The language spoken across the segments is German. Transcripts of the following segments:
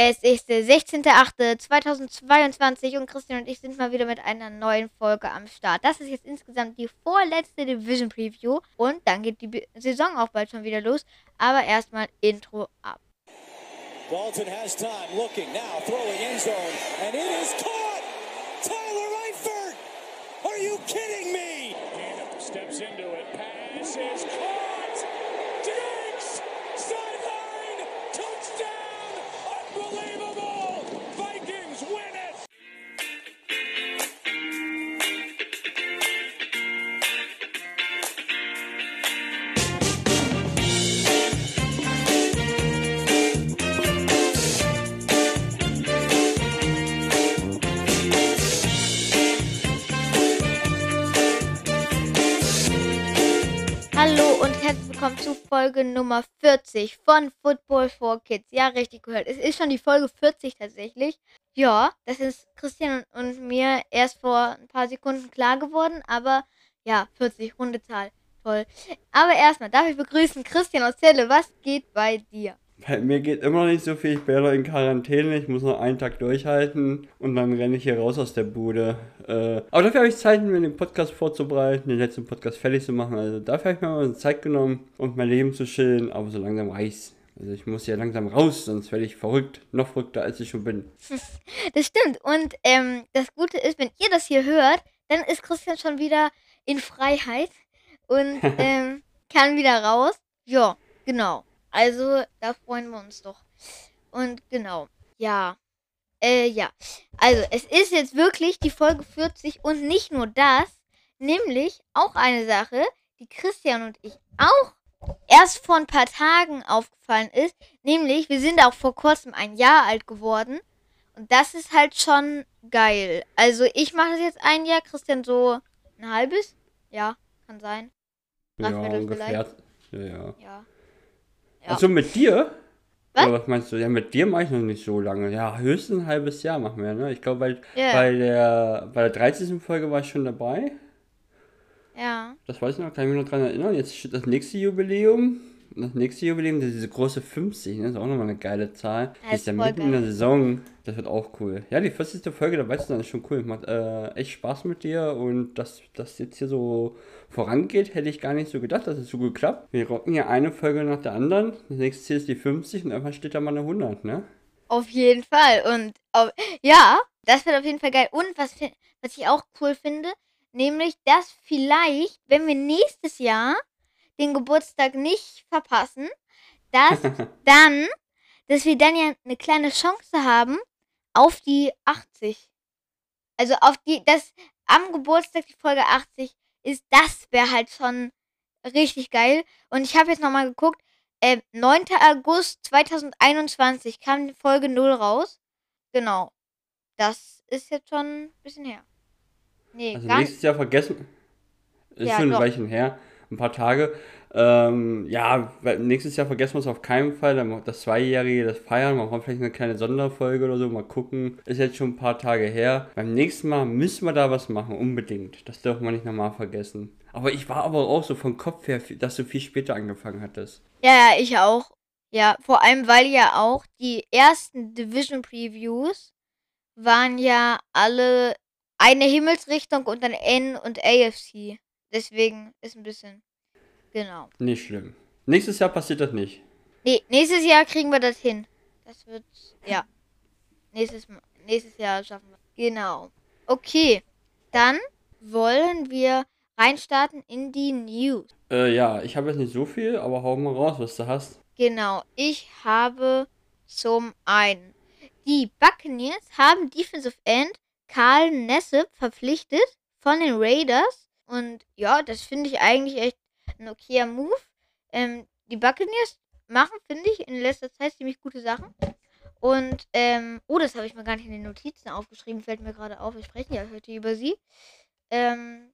Es ist der 16.08.2022 und Christian und ich sind mal wieder mit einer neuen Folge am Start. Das ist jetzt insgesamt die vorletzte Division Preview und dann geht die Saison auch bald schon wieder los. Aber erstmal Intro ab. Dalton has time, looking now, throwing end zone, and it is caught. Tyler Eifert, are you kidding me? Steps into it. Pass is caught. Willkommen zu Folge Nummer 40 von Football for Kids. Ja, richtig gehört. Es ist schon die Folge 40 tatsächlich. Ja, das ist Christian und mir erst vor ein paar Sekunden klar geworden, aber ja, 40, runde Zahl. Toll. Aber erstmal darf ich begrüßen Christian aus Celle. Was geht bei dir? Bei mir geht immer noch nicht so viel. Ich bin ja noch in Quarantäne. Ich muss noch einen Tag durchhalten und dann renne ich hier raus aus der Bude. Äh, aber dafür habe ich Zeit, mir den Podcast vorzubereiten, den letzten Podcast fertig zu machen. Also dafür habe ich mir mal Zeit genommen und mein Leben zu chillen. Aber so langsam reicht's. Also ich muss ja langsam raus, sonst werde ich verrückt. Noch verrückter, als ich schon bin. Das stimmt. Und ähm, das Gute ist, wenn ihr das hier hört, dann ist Christian schon wieder in Freiheit und ähm, kann wieder raus. Ja, genau. Also, da freuen wir uns doch. Und genau, ja. Äh, ja. Also, es ist jetzt wirklich die Folge 40 und nicht nur das, nämlich auch eine Sache, die Christian und ich auch erst vor ein paar Tagen aufgefallen ist, nämlich wir sind auch vor kurzem ein Jahr alt geworden und das ist halt schon geil. Also ich mache das jetzt ein Jahr, Christian so ein halbes? Ja, kann sein. Ja, ungefähr. Ja, ja. Ja. Ja. Also mit dir? Was? Oder was meinst du? Ja, mit dir mache ich noch nicht so lange. Ja, höchstens ein halbes Jahr machen wir, ne? Ich glaube, bei, Ja. bei, der, bei der 13. Folge war ich schon dabei. Ja. Das weiß ich noch, kann ich mich noch dran erinnern. Jetzt steht das nächste Jubiläum. Das nächste Jubiläum, das ist diese große 50, ne? Das ist auch nochmal eine geile Zahl. Ja, Die ist ja mitten in der Saison. Das wird auch cool. Ja, die 40. Folge, da weißt du, das ist schon cool. Macht äh, echt Spaß mit dir und dass das jetzt hier so vorangeht, hätte ich gar nicht so gedacht, dass es so gut klappt. Wir rocken hier eine Folge nach der anderen. Das nächste Ziel ist die 50 und irgendwann steht da mal eine 100, ne? Auf jeden Fall. Und auf, ja, das wird auf jeden Fall geil. Und was, was ich auch cool finde, nämlich, dass vielleicht, wenn wir nächstes Jahr den Geburtstag nicht verpassen, dass dann, dass wir dann ja eine kleine Chance haben auf die 80. Also auf die, das am Geburtstag die Folge 80 ist, das wäre halt schon richtig geil. Und ich habe jetzt nochmal geguckt, äh, 9. August 2021 kam die Folge 0 raus. Genau. Das ist jetzt schon ein bisschen her. Nee, Also nächstes Jahr vergessen. Ist Ja, schon ein doch. Weilchen her. Ein paar Tage. Ähm, ja, nächstes Jahr vergessen wir es auf keinen Fall. Dann das Zweijährige, das Feiern. Machen wir vielleicht eine kleine Sonderfolge oder so. Mal gucken. Ist jetzt schon ein paar Tage her. Beim nächsten Mal müssen wir da was machen. Unbedingt. Das dürfen wir nicht nochmal vergessen. Aber ich war aber auch so vom Kopf her, dass du viel später angefangen hattest. Ja, ja, ich auch. Ja, vor allem, weil ja auch die ersten Division Previews waren ja alle eine Himmelsrichtung und dann N und AFC. Deswegen ist ein bisschen. Genau. Nicht schlimm. Nächstes Jahr passiert das nicht. Nee, nächstes Jahr kriegen wir das hin. Das wird. Ja. Nächstes, nächstes Jahr schaffen wir. Genau. Okay. Dann wollen wir reinstarten in die News. Äh, ja, ich habe jetzt nicht so viel, aber hau mal raus, was du hast. Genau, ich habe zum einen die Buccaneers haben Defensive End Karl Nessep verpflichtet von den Raiders und ja, das finde ich eigentlich echt ein okayer Move. Ähm, die Buccaneers machen, finde ich, in letzter Zeit ziemlich gute Sachen. Und, ähm, oh, das habe ich mir gar nicht in den Notizen aufgeschrieben, fällt mir gerade auf. Wir sprechen ja heute über sie. Ähm,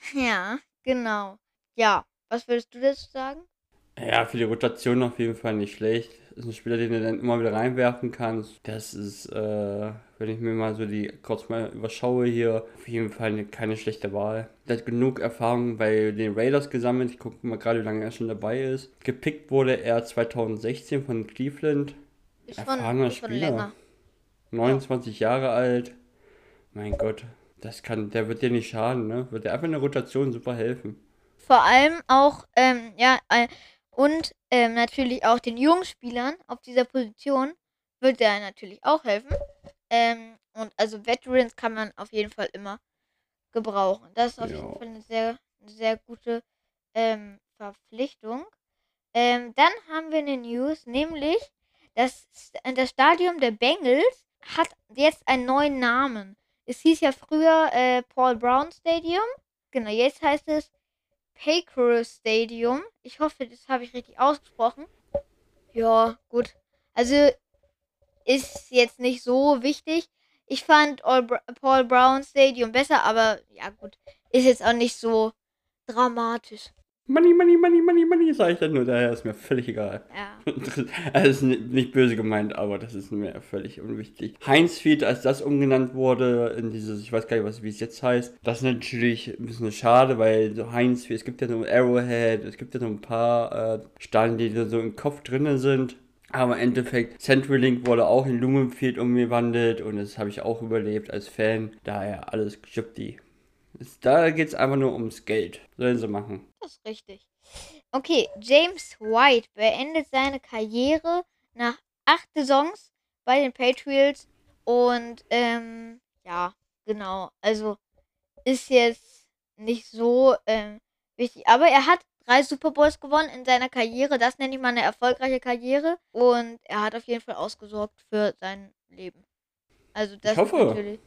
ja, genau. Ja, was würdest du dazu sagen? Ja, für die Rotation auf jeden Fall nicht schlecht. Ist ein Spieler, den du dann immer wieder reinwerfen kannst. Das ist, äh, wenn ich mir mal so die kurz mal überschaue hier, auf jeden Fall eine, keine schlechte Wahl. Der hat genug Erfahrung bei den Raiders gesammelt. Ich gucke mal gerade, wie lange er schon dabei ist. Gepickt wurde er 2016 von Cleveland. schon, Erfahrener schon Spieler. länger. 29 Jahre alt. Mein Gott, das kann, der wird dir nicht schaden, ne? Wird dir einfach in der Rotation super helfen. Vor allem auch, ähm, ja, äh, und ähm, natürlich auch den jungen Spielern auf dieser Position wird er natürlich auch helfen. Ähm, und also Veterans kann man auf jeden Fall immer gebrauchen. Das ist auf Ja. jeden Fall eine sehr, sehr gute ähm, Verpflichtung. Ähm, dann haben wir eine News, nämlich das, das Stadion der Bengals hat jetzt einen neuen Namen. Es hieß ja früher äh, Paul Brown Stadium. Genau, jetzt heißt es Paycor Stadium. Ich hoffe, das habe ich richtig ausgesprochen. Ja, gut. Also ist jetzt nicht so wichtig. Ich fand All Br Paul Brown Stadium besser, aber ja gut, ist jetzt auch nicht so dramatisch. Money, money, money, money, money, sag ich dann nur, daher ist mir völlig egal. Ja. Das ist ni- nicht böse gemeint, aber das ist mir völlig unwichtig. Heinz-Feed, als das umgenannt wurde in dieses, ich weiß gar nicht, was, wie es jetzt heißt, das ist natürlich ein bisschen schade, weil so Heinz-Feed, es gibt ja nur Arrowhead, es gibt ja noch ein paar äh, Stadien, die da so im Kopf drinnen sind. Aber im Endeffekt, CenturyLink wurde auch in Lumenfield umgewandelt und das habe ich auch überlebt als Fan. Daher alles die. Da geht es einfach nur ums Geld. Sollen sie machen. Das ist richtig. Okay, James White beendet seine Karriere nach acht Saisons bei den Patriots und ähm, ja, genau. Also ist jetzt nicht so ähm, wichtig, aber er hat drei Super Bowls gewonnen in seiner Karriere. Das nenne ich mal eine erfolgreiche Karriere und er hat auf jeden Fall ausgesorgt für sein Leben. Also das hoffe. ist natürlich.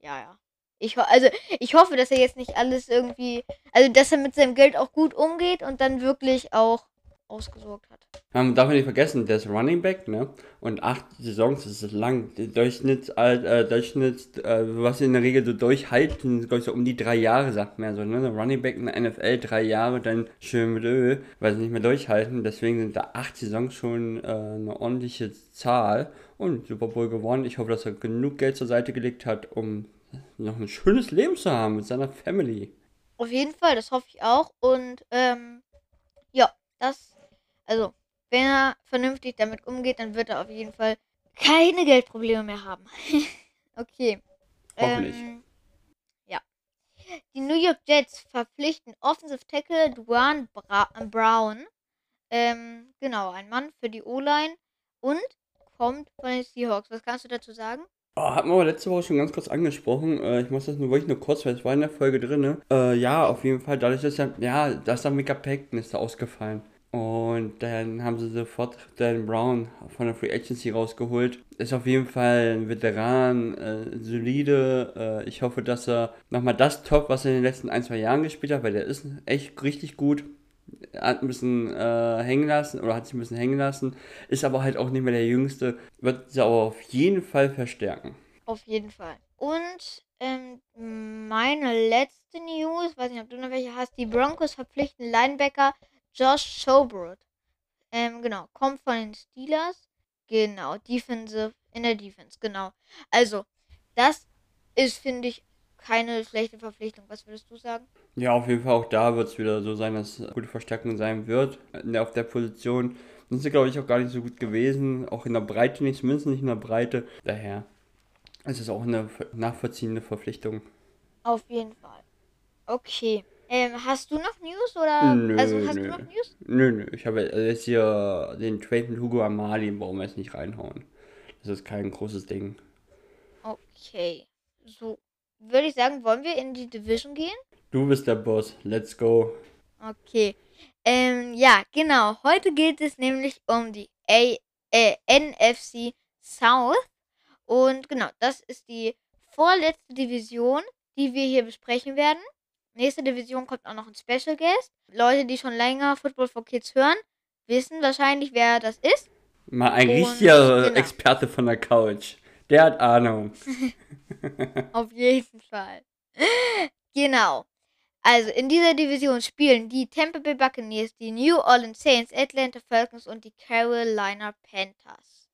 Ja, ja. Ich, also, ich hoffe, dass er jetzt nicht alles irgendwie. Also, dass er mit seinem Geld auch gut umgeht und dann wirklich auch ausgesorgt hat. Man darf nicht vergessen, der ist Running Back, ne? Und acht Saisons, das ist lang. Der Durchschnitts, äh, Durchschnitts, äh, was in der Regel so durchhalten, glaube ich, so um die drei Jahre, sagt man ja so, ne? Der Running Back in der NFL, drei Jahre, dann schön mit Öl, weil sie nicht mehr durchhalten. Deswegen sind da acht Saisons schon äh, eine ordentliche Zahl. Und Super Bowl gewonnen. Ich hoffe, dass er genug Geld zur Seite gelegt hat, um noch ein schönes Leben zu haben mit seiner Family. Auf jeden Fall, das hoffe ich auch. Und, ähm, ja, das. Also, wenn er vernünftig damit umgeht, dann wird er auf jeden Fall keine Geldprobleme mehr haben. okay. Hoffentlich. Ähm, ja. Die New York Jets verpflichten Offensive Tackle Duane Bra Brown. Ähm, genau, ein Mann für die O-Line und kommt von den Seahawks. Was kannst du dazu sagen? Oh, hatten wir aber letzte Woche schon ganz kurz angesprochen. Äh, ich muss das nur wirklich nur kurz, weil es war in der Folge drin. Äh, ja, auf jeden Fall. Dadurch, er, ja, dass da Mika Paxton ist da ausgefallen. Und dann haben sie sofort Dan Brown von der Free Agency rausgeholt. Ist auf jeden Fall ein Veteran, äh, solide. Äh, ich hoffe, dass er nochmal das Top, was er in den letzten ein, zwei Jahren gespielt hat, weil der ist echt richtig gut. Hat ein bisschen äh, hängen lassen oder hat sich ein bisschen hängen lassen. Ist aber halt auch nicht mehr der Jüngste. Wird sie aber auf jeden Fall verstärken. Auf jeden Fall. Und ähm, meine letzte News, weiß nicht, ob du noch welche hast, die Broncos verpflichten Linebacker Josh Schobert. Ähm, genau, kommt von den Steelers. Genau, Defensive, in der Defense, genau. Also, das ist, finde ich, keine schlechte Verpflichtung. Was würdest du sagen? Ja, auf jeden Fall auch da wird es wieder so sein, dass es gute Verstärkung sein wird. Auf der Position sind sie, glaube ich, auch gar nicht so gut gewesen. Auch in der Breite nicht, zumindest nicht in der Breite. Daher ist es auch eine nachvollziehende Verpflichtung. Auf jeden Fall. Okay. Ähm, hast du noch News oder? Nö, also hast nö. du noch News? Nö, nö, ich habe jetzt hier den Trade mit Hugo Amali, brauchen wir jetzt nicht reinhauen. Das ist kein großes Ding. Okay. So. Würde ich sagen, wollen wir in die Division gehen? Du bist der Boss, let's go. Okay. Ähm, ja, genau. Heute geht es nämlich um die A äh, NFC South. Und genau, das ist die vorletzte Division, die wir hier besprechen werden. Nächste Division kommt auch noch ein Special Guest. Leute, die schon länger Football for Kids hören, wissen wahrscheinlich, wer das ist. Mal ein Und, richtiger genau. Experte von der Couch. Der hat Ahnung. Auf jeden Fall. Genau. Also in dieser Division spielen die Tampa Bay Buccaneers, die New Orleans Saints, Atlanta Falcons und die Carolina Panthers.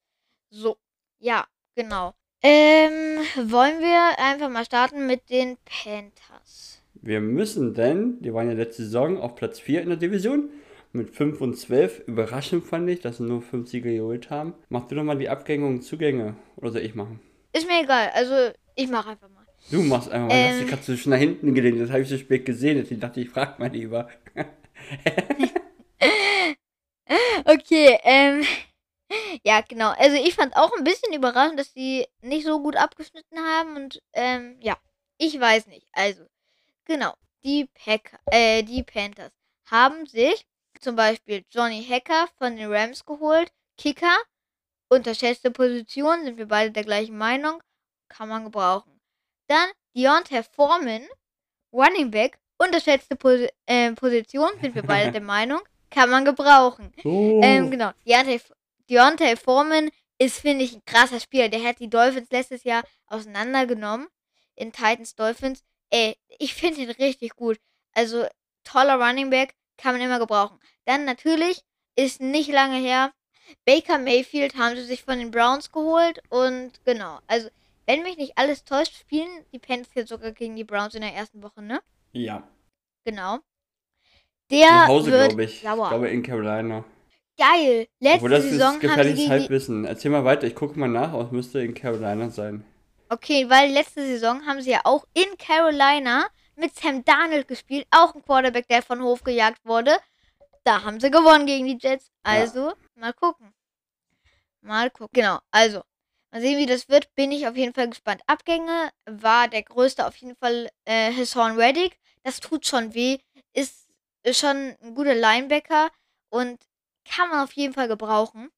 So, ja, genau. Ähm, wollen wir einfach mal starten mit den Panthers. Wir müssen denn, die waren ja letzte Saison auf Platz 4 in der Division, mit 5 und 12. Überraschend fand ich, dass sie nur 5 Siege geholt haben. Mach du doch mal die Abgänge und Zugänge. Oder soll ich machen? Ist mir egal. Also, ich mache einfach mal. Du machst einfach mal. Ähm. hast dich gerade so schon nach hinten gelehnt. Das habe ich so spät gesehen. Deswegen dachte ich, frag mal lieber. Okay, ähm. Ja, genau. Also ich fand auch ein bisschen überraschend, dass sie nicht so gut abgeschnitten haben und ähm, ja, ich weiß nicht. Also, genau, die Packer, äh, die Panthers haben sich zum Beispiel Johnny Hacker von den Rams geholt, Kicker, unterschätzte Position, sind wir beide der gleichen Meinung, kann man gebrauchen. Dann Deontay Foreman, Running Back, unterschätzte Posi äh, Position, sind wir beide der Meinung, kann man gebrauchen. Oh. Ähm, genau. Deontay, Deontay Foreman ist, finde ich, ein krasser Spieler. Der hat die Dolphins letztes Jahr auseinandergenommen. In Titans Dolphins. Ey, ich finde ihn richtig gut. Also, toller Running Back. Kann man immer gebrauchen. Dann natürlich, ist nicht lange her, Baker Mayfield haben sie sich von den Browns geholt. Und genau. Also, wenn mich nicht alles täuscht, spielen die Panthers sogar gegen die Browns in der ersten Woche, ne? ja. Genau. Der Zu Hause, glaube ich. Ich sauer. glaube in Carolina. Geil. Letzte Obwohl das Saison ist haben sie gefährliches gegen die Halbwissen. Erzähl mal weiter. Ich gucke mal nach. Es müsste in Carolina sein. Okay, weil letzte Saison haben sie ja auch in Carolina mit Sam Darnold gespielt, auch ein Quarterback, der von Hof gejagt wurde. Da haben sie gewonnen gegen die Jets. Also, mal gucken. Mal gucken. Genau, also, mal sehen, wie das wird. Bin ich auf jeden Fall gespannt. Abgänge war der größte auf jeden Fall äh, Hassan Reddick. Das tut schon weh. Ist, schon ein guter Linebacker und kann man auf jeden Fall gebrauchen.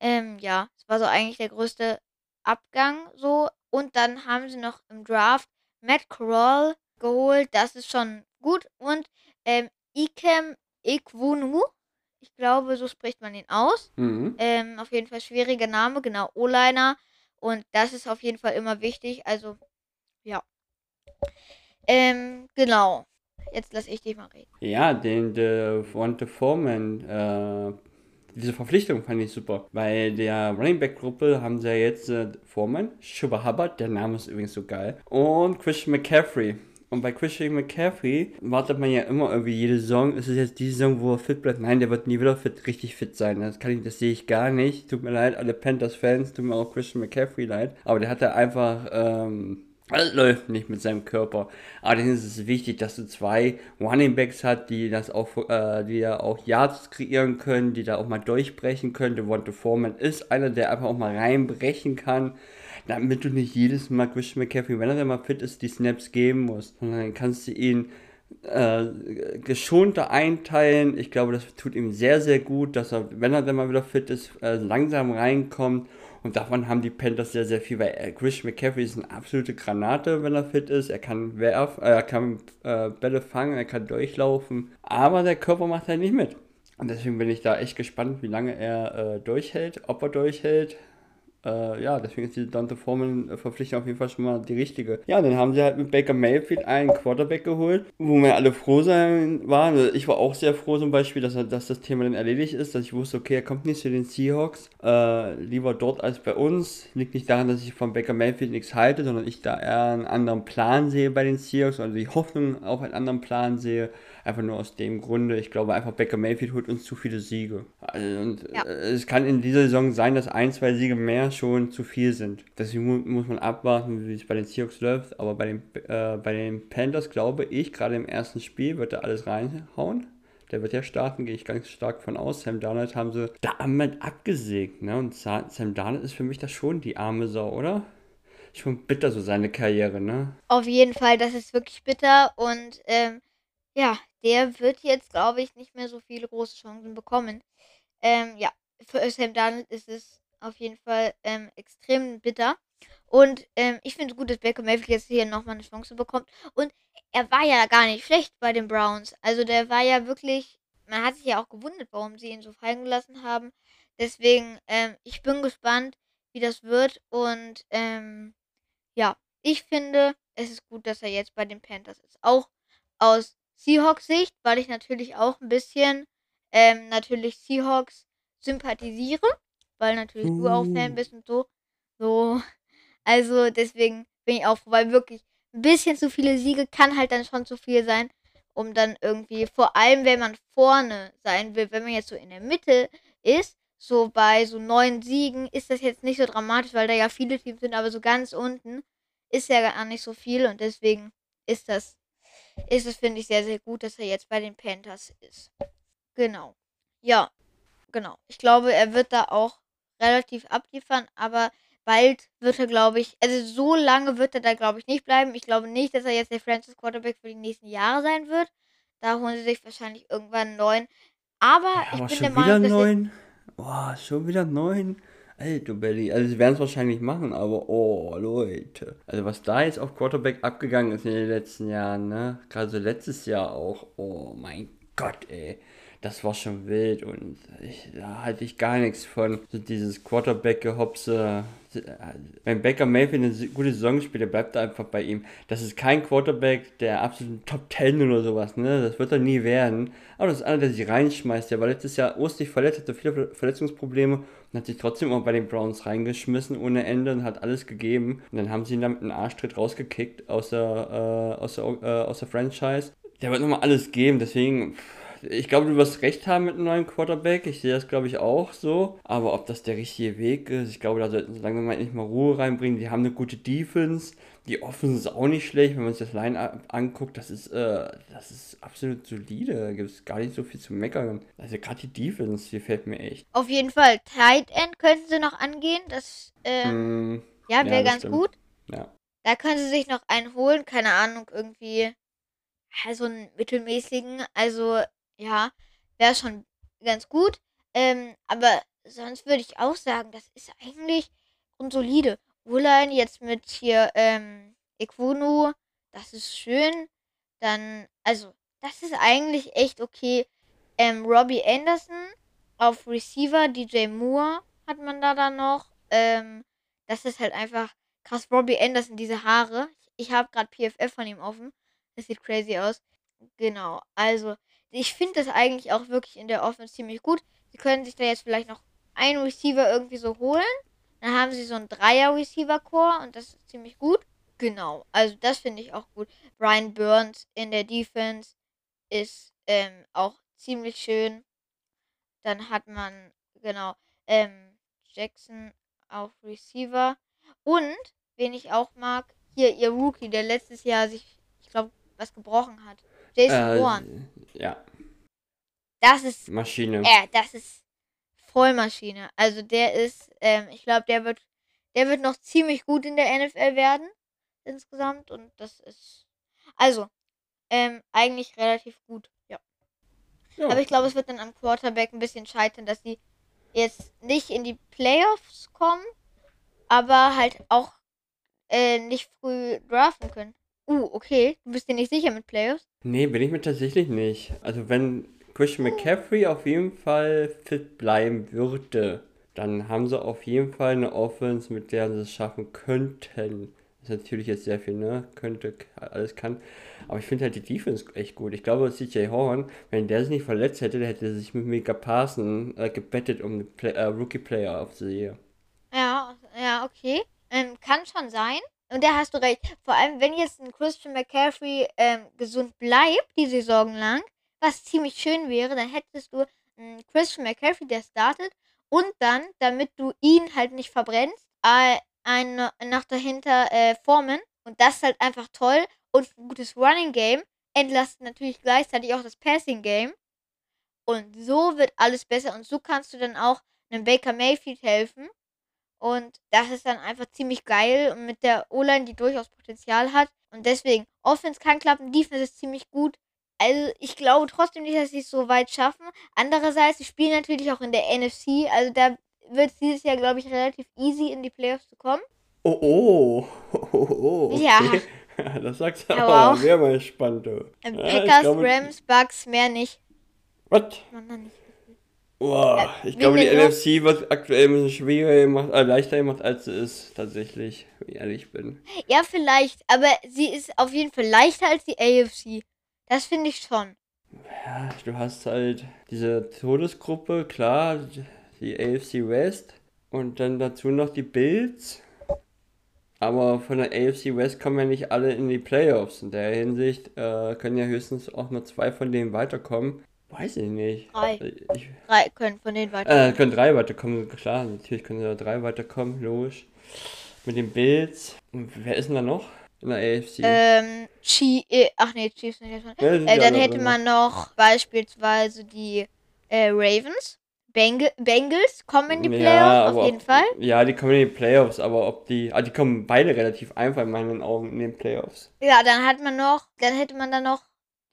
Ähm, ja, das war so eigentlich der größte Abgang so. Und dann haben sie noch im Draft Matt Corral geholt. Das ist schon gut. Und ähm, Ikem Ikwunu. Ich glaube, so spricht man ihn aus. Mhm. Ähm, auf jeden Fall schwieriger Name, genau, O-Liner. Und das ist auf jeden Fall immer wichtig. Also, ja. Ähm, genau. Jetzt lass ich dich mal reden. Ja, den der Devonta Foreman, äh, diese Verpflichtung fand ich super. Bei der Running Back Gruppe haben sie ja jetzt äh, Foreman, Shuba Hubbard, der Name ist übrigens so geil, und Christian McCaffrey. Und bei Christian McCaffrey wartet man ja immer irgendwie jede Saison. Ist es jetzt die Saison, wo er fit bleibt? Nein, der wird nie wieder fit, richtig fit sein. Das kann ich, das sehe ich gar nicht. Tut mir leid, alle Panthers-Fans, tut mir auch Christian McCaffrey leid. Aber der hat da einfach, ähm, alles läuft nicht mit seinem Körper. Allerdings ist es wichtig, dass du zwei Running Backs hast, die das auch, äh, die ja auch Yards kreieren können, die da auch mal durchbrechen können. Devonta Foreman ist einer, der einfach auch mal reinbrechen kann, damit du nicht jedes Mal Christian McCaffrey, wenn er mal fit ist, die Snaps geben musst. Und dann kannst du ihn äh, geschonter einteilen. Ich glaube, das tut ihm sehr, sehr gut, dass er, wenn er dann mal wieder fit ist, äh, langsam reinkommt. Und davon haben die Panthers sehr, sehr viel, weil äh, Christian McCaffrey ist eine absolute Granate, wenn er fit ist. Er kann werfen, äh, er kann äh, Bälle fangen, er kann durchlaufen. Aber der Körper macht halt nicht mit. Und deswegen bin ich da echt gespannt, wie lange er äh, durchhält, ob er durchhält. Äh, ja, deswegen ist die Dante Foreman Verpflichtung auf jeden Fall schon mal die richtige. Ja, dann haben sie halt mit Baker Mayfield einen Quarterback geholt, wo wir alle froh sein waren. Also Ich war auch sehr froh zum Beispiel, dass, dass das Thema dann erledigt ist, dass ich wusste, okay, er kommt nicht zu den Seahawks. Äh, lieber dort als bei uns. Liegt nicht daran, dass ich von Baker Mayfield nichts halte, sondern ich da eher einen anderen Plan sehe bei den Seahawks, also die Hoffnung auf einen anderen Plan sehe. Einfach nur aus dem Grunde, ich glaube einfach, Baker Mayfield holt uns zu viele Siege. Also, und Ja. äh, es kann in dieser Saison sein, dass ein, zwei Siege mehr schon zu viel sind. Deswegen mu muss man abwarten, wie es bei den Seahawks läuft. Aber bei den, äh, bei den Panthers glaube ich, gerade im ersten Spiel wird er alles reinhauen. Der wird ja starten, gehe ich ganz stark von aus. Sam Darnold haben sie damit abgesägt. Ne? Und Sa- Sam Darnold ist für mich da schon die arme Sau, oder? Schon bitter so seine Karriere, ne? Auf jeden Fall, das ist wirklich bitter und ähm, ja, der wird jetzt, glaube ich, nicht mehr so viele große Chancen bekommen. Ähm, ja, für Sam Darnold ist es auf jeden Fall ähm, extrem bitter. Und ähm, ich finde es gut, dass Baker Mayfield jetzt hier nochmal eine Chance bekommt. Und er war ja gar nicht schlecht bei den Browns. Also der war ja wirklich, man hat sich ja auch gewundert, warum sie ihn so fallen gelassen haben. Deswegen, ähm, ich bin gespannt, wie das wird. Und ähm, ja, ich finde, es ist gut, dass er jetzt bei den Panthers ist. Auch aus Seahawks Sicht, weil ich natürlich auch ein bisschen ähm, natürlich Seahawks sympathisiere, weil natürlich du auch Fan Uh. bist und so. So. Also deswegen bin ich auch froh, weil wirklich ein bisschen zu viele Siege kann halt dann schon zu viel sein. um dann irgendwie, vor allem wenn man vorne sein will, wenn man jetzt so in der Mitte ist, so bei so neun Siegen, ist das jetzt nicht so dramatisch, weil da ja viele Teams sind, aber so ganz unten ist ja gar nicht so viel und deswegen ist das, ist es, finde ich, sehr, sehr gut, dass er jetzt bei den Panthers ist. Genau. Ja, genau. Ich glaube, er wird da auch relativ abliefern, aber bald wird er, glaube ich, also so lange wird er da, glaube ich, nicht bleiben. Ich glaube nicht, dass er jetzt der Franchise Quarterback für die nächsten Jahre sein wird. Da holen sie sich wahrscheinlich irgendwann einen neuen. Aber Ja, ich aber bin schon der wieder Meinung, dass neun? Boah, schon wieder neun? Alter Belly. Also sie werden es wahrscheinlich machen, aber oh Leute. Also was da jetzt auf Quarterback abgegangen ist in den letzten Jahren, ne? Gerade so letztes Jahr auch. Oh mein Gott, ey. Das war schon wild und ich, da halte ich gar nichts von. So dieses Quarterback-Gehopse. Wenn Baker Mayfield eine gute Saison spielt, der bleibt einfach bei ihm. Das ist kein Quarterback der absoluten Top 10 oder sowas, ne? Das wird er nie werden. Aber das ist einer, der sich reinschmeißt. Der war letztes Jahr ostig verletzt, hatte viele Ver- Verletzungsprobleme und hat sich trotzdem auch bei den Browns reingeschmissen ohne Ende und hat alles gegeben. Und dann haben sie ihn dann mit einem Arschtritt rausgekickt aus der, äh, aus der, äh, aus der Franchise. Der wird nochmal alles geben, deswegen. Ich glaube, du wirst recht haben mit einem neuen Quarterback. Ich sehe das, glaube ich, auch so. Aber ob das der richtige Weg ist, ich glaube, da sollten sie langsam mal endlich mal Ruhe reinbringen. Die haben eine gute Defense. Die Offense ist auch nicht schlecht, wenn man sich das Line anguckt. Das ist, äh, das ist absolut solide. Da gibt es gar nicht so viel zu meckern. Also gerade die Defense, die fällt mir echt. auf jeden Fall Tight End könnten sie noch angehen. Das, ähm, Hm, ja, ja, wäre das ganz stimmt. gut. ja. Da können sie sich noch einen holen, keine Ahnung, irgendwie ja, so einen mittelmäßigen. Also, ja, wäre schon ganz gut. Ähm, aber sonst würde ich auch sagen, das ist eigentlich grundsolide. Wohlein jetzt mit hier, ähm, Equunu, das ist schön. Dann, also, das ist eigentlich echt okay. Ähm, Robbie Anderson auf Receiver, DJ Moore hat man da dann noch. Ähm, das ist halt einfach krass. Robbie Anderson, diese Haare. Ich habe gerade PFF von ihm offen. Das sieht crazy aus. Genau. Also, ich finde das eigentlich auch wirklich in der Offense ziemlich gut. Sie können sich da jetzt vielleicht noch einen Receiver irgendwie so holen. Dann haben sie so einen Dreier-Receiver-Core und das ist ziemlich gut. Genau. Also, das finde ich auch gut. Brian Burns in der Defense ist ähm, auch ziemlich schön. Dann hat man, genau, ähm, Jackson auf Receiver. Und, wen ich auch mag, hier ihr Rookie, der letztes Jahr sich, ich glaube, was gebrochen hat. Jason. Äh, ja, Das ist, Maschine. äh, das ist Vollmaschine. Also der ist, ähm, ich glaube, der wird, der wird noch ziemlich gut in der NFL werden. Insgesamt. Und das ist, also, ähm, eigentlich relativ gut. Ja. Ja. Aber ich glaube, es wird dann am Quarterback ein bisschen scheitern, dass sie jetzt nicht in die Playoffs kommen, aber halt auch äh, nicht früh draften können. Uh, okay. Du bist dir nicht sicher mit Playoffs? Nee, bin ich mir tatsächlich nicht. Also wenn Christian McCaffrey auf jeden Fall fit bleiben würde, dann haben sie auf jeden Fall eine Offense, mit der sie es schaffen könnten. Das ist natürlich jetzt sehr viel, ne? Könnte, alles kann. Aber ich finde halt die Defense echt gut. Ich glaube, CJ Horn, wenn der sich nicht verletzt hätte, der hätte sich mit Mika Parson äh, gebettet um Play äh, Rookie Player of the Year. Ja, ja, okay. Ähm, kann schon sein. Und da hast du recht. Vor allem, wenn jetzt ein Christian McCaffrey ähm, gesund bleibt, die Saison lang, was ziemlich schön wäre, dann hättest du einen Christian McCaffrey, der startet, und dann, damit du ihn halt nicht verbrennst, äh, ein, nach dahinter äh, Formen. Und das ist halt einfach toll. Und ein gutes Running Game entlastet natürlich gleichzeitig auch das Passing Game. Und so wird alles besser. Und so kannst du dann auch einem Baker Mayfield helfen. Und das ist dann einfach ziemlich geil und mit der O-Line, die durchaus Potenzial hat. Und deswegen, Offense kann klappen, Defense ist ziemlich gut. Also ich glaube trotzdem nicht, dass sie es so weit schaffen. Andererseits, sie spielen natürlich auch in der NFC. Also da wird es dieses Jahr, glaube ich, relativ easy in die Playoffs zu kommen. Oh, oh, oh, oh, oh okay. Ja. Das sagst du Ja, aber wow. sehr mal spannend. Ähm, Ja, Packers, glaube- Rams, Bucks, mehr nicht. Was? Boah, ich wie glaube, die? NFC wird aktuell ein bisschen schwieriger gemacht, äh, leichter gemacht, als sie ist, tatsächlich, wenn ich ehrlich bin. Ja, vielleicht, aber sie ist auf jeden Fall leichter als die AFC. Das finde ich schon. Ja, du hast halt diese Todesgruppe, klar, die AFC West und dann dazu noch die Bills. Aber von der AFC West kommen ja nicht alle in die Playoffs. In der Hinsicht äh, können ja höchstens auch nur zwei von denen weiterkommen. Weiß ich nicht. Drei. Ich, Drei können von denen weiter. äh, können drei weiterkommen, klar. Natürlich können da drei weiterkommen, logisch. Mit den Bills. Und wer ist denn da noch in der AFC? Ähm, Chi äh, ach nee, Chiefs nicht. Ja, Äh, ja dann hätte man noch beispielsweise die äh, Ravens. Beng Bengals kommen in die Playoffs, aber auf jeden ob- Fall. Ja, die kommen in die Playoffs, aber ob die. Ah, die kommen beide relativ einfach in meinen Augen in den Playoffs. Ja, dann hat man noch, dann hätte man dann noch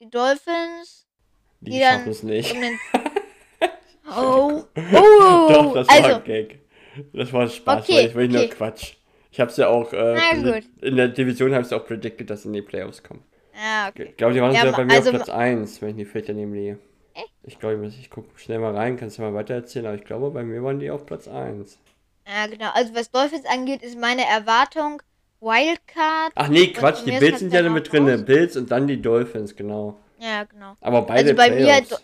die Dolphins. Die, Die schaffen es nicht. Um oh, oh, Doch, das war also, ein Gag. Das war Spaß, Okay, weil ich will nur okay. Quatsch. Ich hab's ja auch, äh, in der Division habe ich auch predicted, dass sie in die Playoffs kommen. ja, okay. Ich glaube, die waren Ja, sogar bei mir also auf Platz 1, wenn ich die Feld daneben liege. Echt? Ich glaube, ich, gucke schnell mal rein, kannst du mal weiter erzählen, aber ich glaube, bei mir waren die auf Platz 1. Ja, genau. Also was Dolphins angeht, ist meine Erwartung Wildcard. Ach nee, Quatsch, die mir Bills halt sind ja dann mit drin, raus. Bills und dann die Dolphins, genau. Ja, genau. Aber beide Also bei mir Playoffs. Do-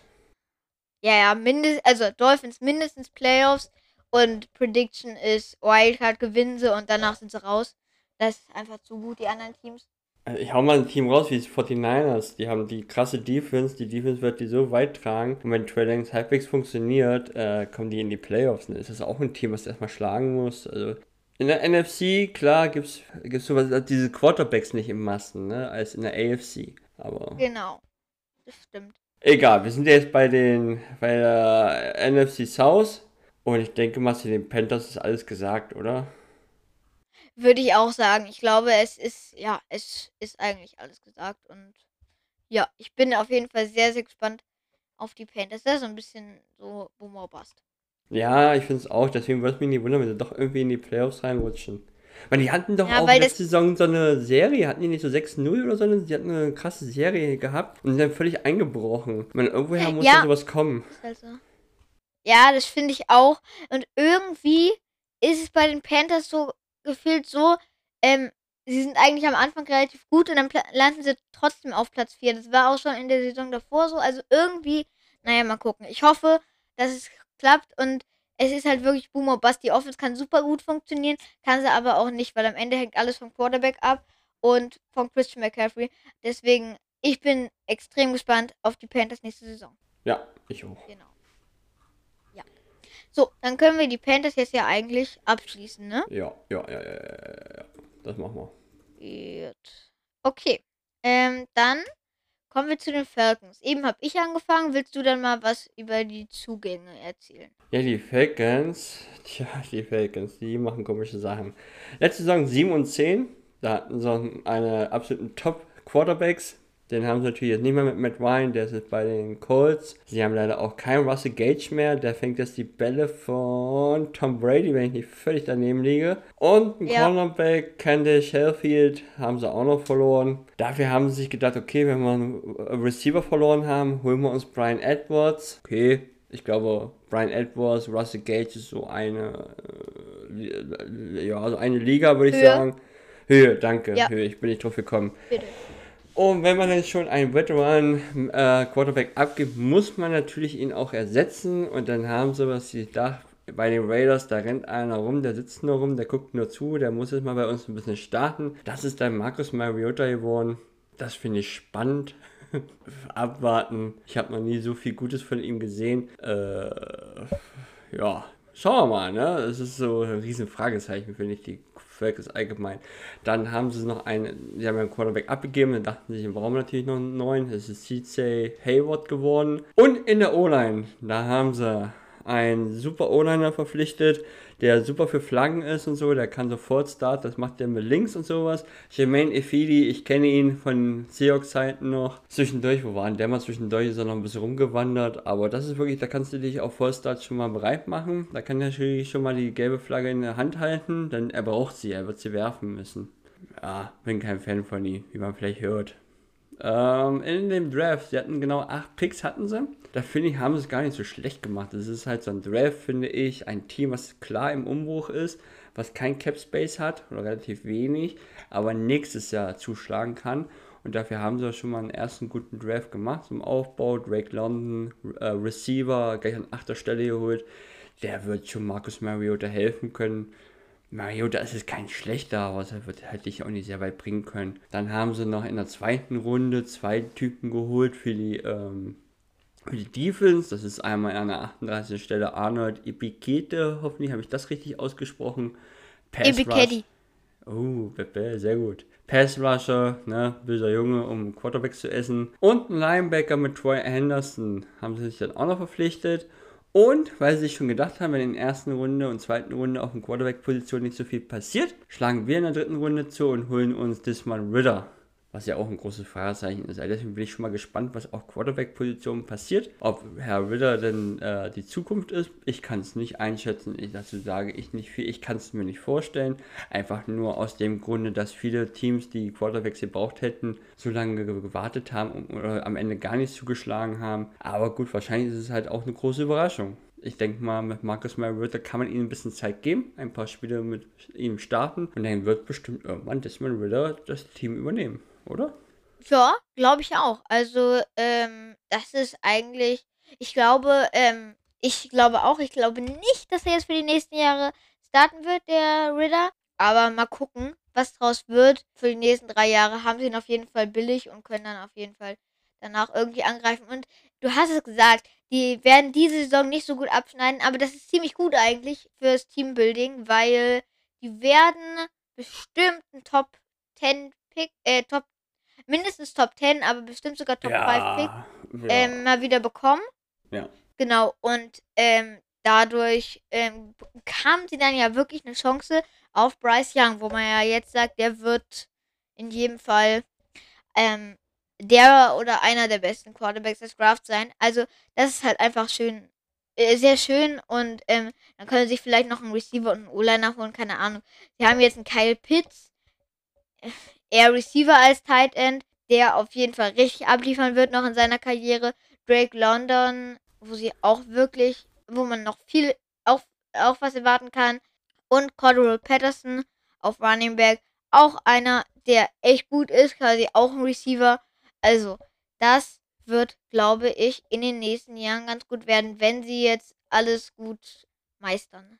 Ja, ja, mindest, also Dolphins mindestens Playoffs und Prediction ist Wildcard gewinnen sie und danach sind sie raus. Das ist einfach zu gut, die anderen Teams. Äh, Ich hau mal ein Team raus wie die 49ers. Die haben die krasse Defense. Die Defense wird die so weit tragen. Und wenn Trey Lance halbwegs funktioniert, äh, kommen die in die Playoffs. Dann ist das auch ein Team, was erstmal schlagen muss. Also in der NFC, klar, gibt's, gibt's sowas, diese Quarterbacks nicht im Massen, ne, als in der AFC. Aber Genau. Das stimmt. egal, wir sind ja jetzt bei den, bei der NFC South. Und ich denke mal, zu den Panthers ist alles gesagt, oder? Würde ich auch sagen. Ich glaube, es ist, ja, es ist eigentlich alles gesagt. Und ja, ich bin auf jeden Fall sehr, sehr gespannt auf die Panthers. Das ist so ein bisschen so Boomer Bust. Ja, ich finde es auch. Deswegen würde es mich nicht wundern, wenn sie doch irgendwie in die Playoffs reinrutschen. Weil die hatten doch Ja, auch letzte Saison so eine Serie, hatten die nicht so 6-0 oder so, die hatten eine krasse Serie gehabt und sind dann völlig eingebrochen. Ich meine, irgendwoher muss Ja. sowas kommen. Ist halt so. Ja, das finde ich auch. Und irgendwie ist es bei den Panthers so gefühlt so, ähm, sie sind eigentlich am Anfang relativ gut und dann landen sie trotzdem auf Platz 4. Das war auch schon in der Saison davor so. Also irgendwie, naja, mal gucken. Ich hoffe, dass es klappt und es ist halt wirklich Boomer Bust. Die Offense kann super gut funktionieren, kann sie aber auch nicht, weil am Ende hängt alles vom Quarterback ab und von Christian McCaffrey. Deswegen, ich bin extrem gespannt auf die Panthers nächste Saison. Ja, ich auch. Genau. So, dann können wir die Panthers jetzt ja eigentlich abschließen, ne? Ja, ja, ja, ja, ja, ja. Das machen wir. Gut. Okay. Ähm, dann kommen wir zu den Falcons. Eben habe ich angefangen. Willst du dann mal was über die Zugänge erzählen? Ja, die Falcons, tja, die Falcons, die machen komische Sachen. Letzte Saison 7 und 10, da hatten sie eine absoluten Top-Quarterbacks. Den haben sie natürlich jetzt nicht mehr mit Matt Ryan, der ist jetzt bei den Colts. Sie haben leider auch keinen Russell Gage mehr, der fängt jetzt die Bälle von Tom Brady, wenn ich nicht völlig daneben liege. Und ein Ja. Cornerback, Candice Sheffield, haben sie auch noch verloren. Dafür haben sie sich gedacht, okay, wenn wir einen Receiver verloren haben, holen wir uns Brian Edwards. Okay, ich glaube, Brian Edwards, Russell Gage ist so eine, äh, ja, so eine Liga, würde ich Höhe. sagen. Höhe, danke, Ja. Höhe, ich bin nicht drauf gekommen. Bitte. Und wenn man dann schon einen Veteran äh, Quarterback abgibt, muss man natürlich ihn auch ersetzen. Und dann haben sie was da bei den Raiders, da rennt einer rum, der sitzt nur rum, der guckt nur zu, der muss jetzt mal bei uns ein bisschen starten. Das ist dann Marcus Mariota geworden. Das finde ich spannend. Abwarten. Ich habe noch nie so viel Gutes von ihm gesehen. Äh, ja, schauen wir mal, ne? Es ist so ein riesen Fragezeichen, finde ich, die Falcons allgemein. Dann haben sie noch einen, sie haben einen Quarterback abgegeben, dann dachten sie, warum natürlich noch einen neuen? Es ist CJ Hayward geworden. Und in der O-Line, da haben sie einen super O-Liner verpflichtet, der super für Flaggen ist und so, der kann sofort starten, das macht der mit links und sowas. Jermaine Efidi, ich kenne ihn von Seahawks-Zeiten noch. Zwischendurch, wo waren der mal zwischendurch, ist er noch ein bisschen rumgewandert, aber das ist wirklich, da kannst du dich auf Vollstart schon mal bereit machen. Da kann er natürlich schon mal die gelbe Flagge in der Hand halten, denn er braucht sie, er wird sie werfen müssen. Ja, bin kein Fan von ihm, wie man vielleicht hört. Ähm, in dem Draft, sie hatten genau acht Picks, hatten sie. Da finde ich, haben sie es gar nicht so schlecht gemacht. Das ist halt so ein Draft, finde ich, ein Team, was klar im Umbruch ist, was kein Cap Space hat oder relativ wenig, aber nächstes Jahr zuschlagen kann. Und dafür haben sie schon mal einen ersten guten Draft gemacht zum Aufbau. Drake London, äh, Receiver, gleich an achter Stelle geholt. Der wird schon Marcus Mariota helfen können. Mariota ist es kein schlechter, aber es wird halt dich auch nicht sehr weit bringen können. Dann haben sie noch in der zweiten Runde zwei Typen geholt für die, ähm, für die Defense. Das ist einmal an der 38. Stelle Arnold Epikete, hoffentlich habe ich das richtig ausgesprochen. Rush- Oh, Pepe, sehr gut. Pass Rusher, ne, böser Junge, um Quarterbacks zu essen. Und ein Linebacker mit Troy Anderson haben sie sich dann auch noch verpflichtet. Und weil sie sich schon gedacht haben, wenn in der ersten Runde und zweiten Runde auf der Quarterback-Position nicht so viel passiert, schlagen wir in der dritten Runde zu und holen uns diesmal Ritter. Was ja auch ein großes Fragezeichen ist. Also deswegen bin ich schon mal gespannt, was auf Quarterback-Positionen passiert. Ob Herr Ritter denn äh, die Zukunft ist, ich kann es nicht einschätzen. Ich, dazu sage ich nicht viel. Ich kann es mir nicht vorstellen. Einfach nur aus dem Grunde, dass viele Teams, die Quarterbacks gebraucht hätten, so lange ge- gewartet haben und oder am Ende gar nicht zugeschlagen haben. Aber gut, wahrscheinlich ist es halt auch eine große Überraschung. Ich denke mal, mit Marcus Mariota kann man ihm ein bisschen Zeit geben, ein paar Spiele mit ihm starten und dann wird bestimmt irgendwann Desmond Ritter das Team übernehmen, oder? Ja, glaube ich auch. Also, ähm, das ist eigentlich, ich glaube, ähm, ich glaube auch, ich glaube nicht, dass er jetzt für die nächsten Jahre starten wird, der Ritter. Aber mal gucken, was draus wird. Für die nächsten drei Jahre haben sie ihn auf jeden Fall billig und können dann auf jeden Fall danach irgendwie angreifen. Und du hast es gesagt, die werden diese Saison nicht so gut abschneiden, aber das ist ziemlich gut eigentlich fürs Teambuilding, weil die werden bestimmt einen Top 10 Pick, äh, Top, mindestens Top 10, aber bestimmt sogar Top 5 Pick ja. ähm, mal wieder bekommen. Ja. Genau, und ähm, dadurch ähm, bekamen sie dann ja wirklich eine Chance auf Bryce Young, wo man ja jetzt sagt, der wird in jedem Fall ähm, der oder einer der besten Quarterbacks des Drafts sein. Also, das ist halt einfach schön, äh, sehr schön und ähm, dann können sie sich vielleicht noch einen Receiver und einen O-Liner holen, keine Ahnung. Sie haben jetzt einen Kyle Pitts, äh, eher Receiver als Tight End, der auf jeden Fall richtig abliefern wird noch in seiner Karriere. Drake London, wo sie auch wirklich, wo man noch viel auch, auch was erwarten kann. Und Cordero Patterson auf Running Back, auch einer, der echt gut ist, quasi auch ein Receiver. Also, das wird, glaube ich, in den nächsten Jahren ganz gut werden, wenn sie jetzt alles gut meistern.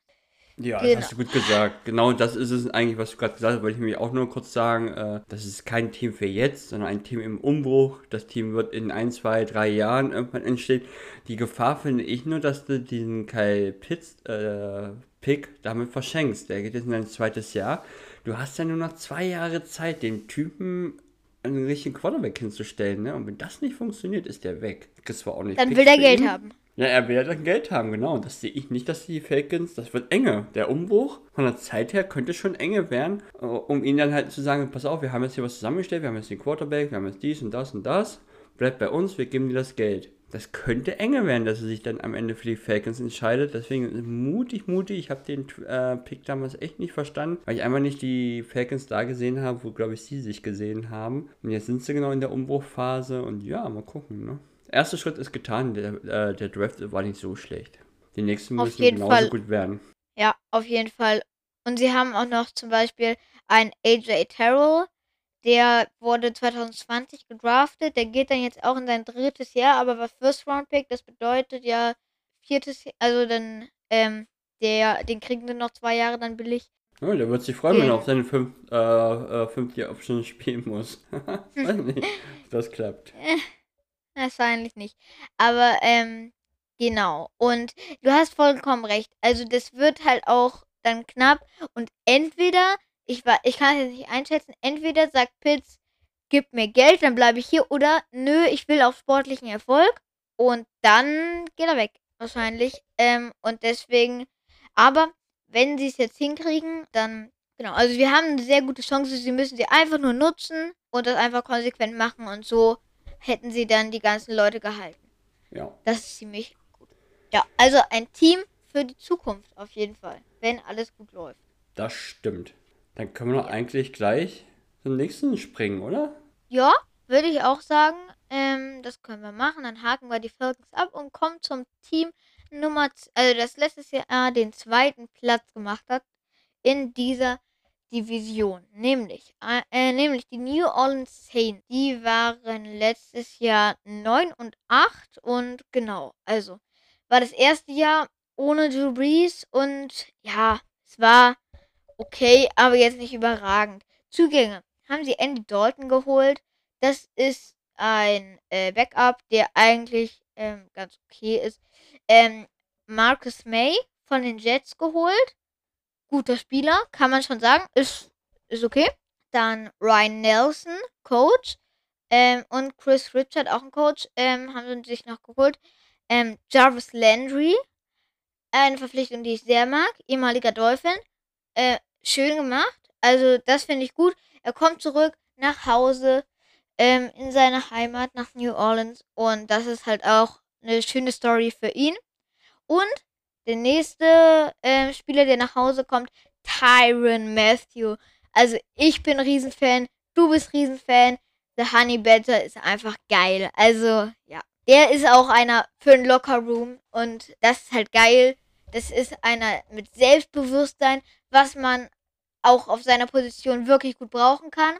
Ja, das Genau. hast du gut gesagt. Genau das ist es eigentlich, was du gerade gesagt hast, wollte ich mir auch nur kurz sagen. Äh, das ist kein Team für jetzt, sondern ein Team im Umbruch. Das Team wird in ein, zwei, drei Jahren irgendwann entstehen. Die Gefahr finde ich nur, dass du diesen Kyle Pitts äh, Pick damit verschenkst. Der geht jetzt in sein zweites Jahr. Du hast ja nur noch zwei Jahre Zeit, den Typen einen richtigen Quarterback hinzustellen. Ne? Und wenn das nicht funktioniert, ist der weg. Kriegst zwar auch nicht Dann Picks will er für Geld ihn. haben. Ja, er will ja dann Geld haben, genau. Und das sehe ich nicht, dass die Falcons, das wird enge. Der Umbruch von der Zeit her könnte schon enge werden, äh, um ihnen dann halt zu sagen, pass auf, wir haben jetzt hier was zusammengestellt, wir haben jetzt den Quarterback, wir haben jetzt dies und das und das. Bleibt bei uns, wir geben dir das Geld. Das könnte enge werden, dass er sich dann am Ende für die Falcons entscheidet. Deswegen mutig, mutig. Ich habe den äh, Pick damals echt nicht verstanden, weil ich einfach nicht die Falcons da gesehen habe, wo, glaube ich, sie sich gesehen haben. Und jetzt sind sie genau in der Umbruchphase und ja, mal gucken, ne? Erste Schritt ist getan, der, äh, der Draft war nicht so schlecht. Die nächsten Auf müssen genauso Fall. gut werden. Ja, auf jeden Fall. Und sie haben auch noch zum Beispiel einen AJ Terrell, der wurde 2020 gedraftet. Der geht dann jetzt auch in sein drittes Jahr, aber war First Round Pick. Das bedeutet ja viertes, also dann, ähm, der, den kriegen wir noch zwei Jahre dann billig. Ja, der wird sich freuen, wenn er Ja. auf seine fünf, äh, äh, fünfte Option spielen muss. Weiß nicht, ob das klappt. Wahrscheinlich nicht. Aber, ähm, genau. Und du hast vollkommen recht. Also das wird halt auch dann knapp. Und entweder, ich war, ich kann es jetzt nicht einschätzen, entweder sagt Pitts, gib mir Geld, dann bleibe ich hier, oder nö, ich will auf sportlichen Erfolg. Und dann geht er weg. Wahrscheinlich. Ähm, und deswegen, aber wenn sie es jetzt hinkriegen, dann, genau. Also wir haben eine sehr gute Chance. Sie müssen sie einfach nur nutzen und das einfach konsequent machen und so hätten sie dann die ganzen Leute gehalten. Ja. Das ist ziemlich gut. Ja, also ein Team für die Zukunft auf jeden Fall, wenn alles gut läuft. Das stimmt. Dann können wir doch eigentlich gleich zum nächsten springen, oder? Ja, würde ich auch sagen, ähm, das können wir machen. Dann haken wir die Falcons ab und kommen zum Team Nummer, also das letztes Jahr den zweiten Platz gemacht hat in dieser Division, nämlich, äh, äh, nämlich die New Orleans Saints. Die waren letztes Jahr 9 und 8 und genau, also war das erste Jahr ohne Drew Brees und ja, es war okay, aber jetzt nicht überragend. Zugänge haben sie Andy Dalton geholt. Das ist ein äh, Backup, der eigentlich ähm, ganz okay ist. Ähm, Marcus May von den Jets geholt. Guter Spieler, kann man schon sagen. Ist, ist okay. Dann Ryan Nelson, Coach. Ähm, und Chris Richard, auch ein Coach, ähm, haben sie sich noch geholt. Ähm, Jarvis Landry, eine Verpflichtung, die ich sehr mag. Ehemaliger Dolphin. Äh, schön gemacht. Also, das finde ich gut. Er kommt zurück nach Hause ähm, in seine Heimat nach New Orleans. Und das ist halt auch eine schöne Story für ihn. Und der nächste äh, Spieler, der nach Hause kommt, Tyron Matthew. Also ich bin Riesenfan, du bist Riesenfan. The Honey Badger ist einfach geil. Also ja, der ist auch einer für ein Locker Room und das ist halt geil. Das ist einer mit Selbstbewusstsein, was man auch auf seiner Position wirklich gut brauchen kann.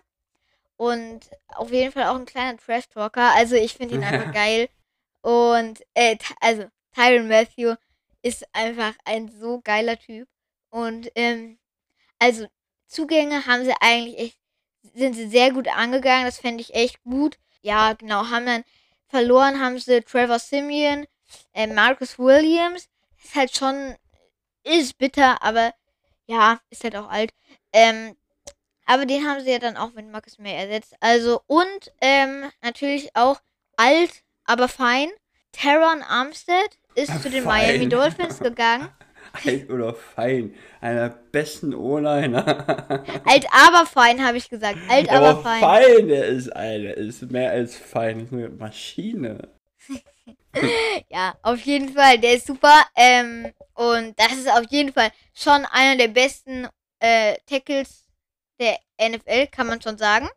Und auf jeden Fall auch ein kleiner Trash-Talker. Also ich finde ihn einfach geil. Und, äh, also Tyron Matthew ist einfach ein so geiler Typ. Und, ähm, also Zugänge haben sie eigentlich echt, sind sie sehr gut angegangen. Das fände ich echt gut. Ja, genau, haben dann verloren, haben sie Trevor Simeon, äh, Marcus Williams. Ist halt schon, ist bitter, aber ja, ist halt auch alt. Ähm, aber den haben sie ja dann auch mit Marcus May ersetzt. Also, und ähm, natürlich auch alt, aber fein. Teron Armstead ist zu den Fein. Miami Dolphins gegangen. Alt oder fein. Einer besten O-Liner. Alt, aber fein, habe ich gesagt. Alt, Ja, aber fein. fein, der ist einer. Ist mehr als fein. Ist eine Maschine. Ja, auf jeden Fall. Der ist super. Ähm, und das ist auf jeden Fall schon einer der besten äh, Tackles der NFL, kann man schon sagen.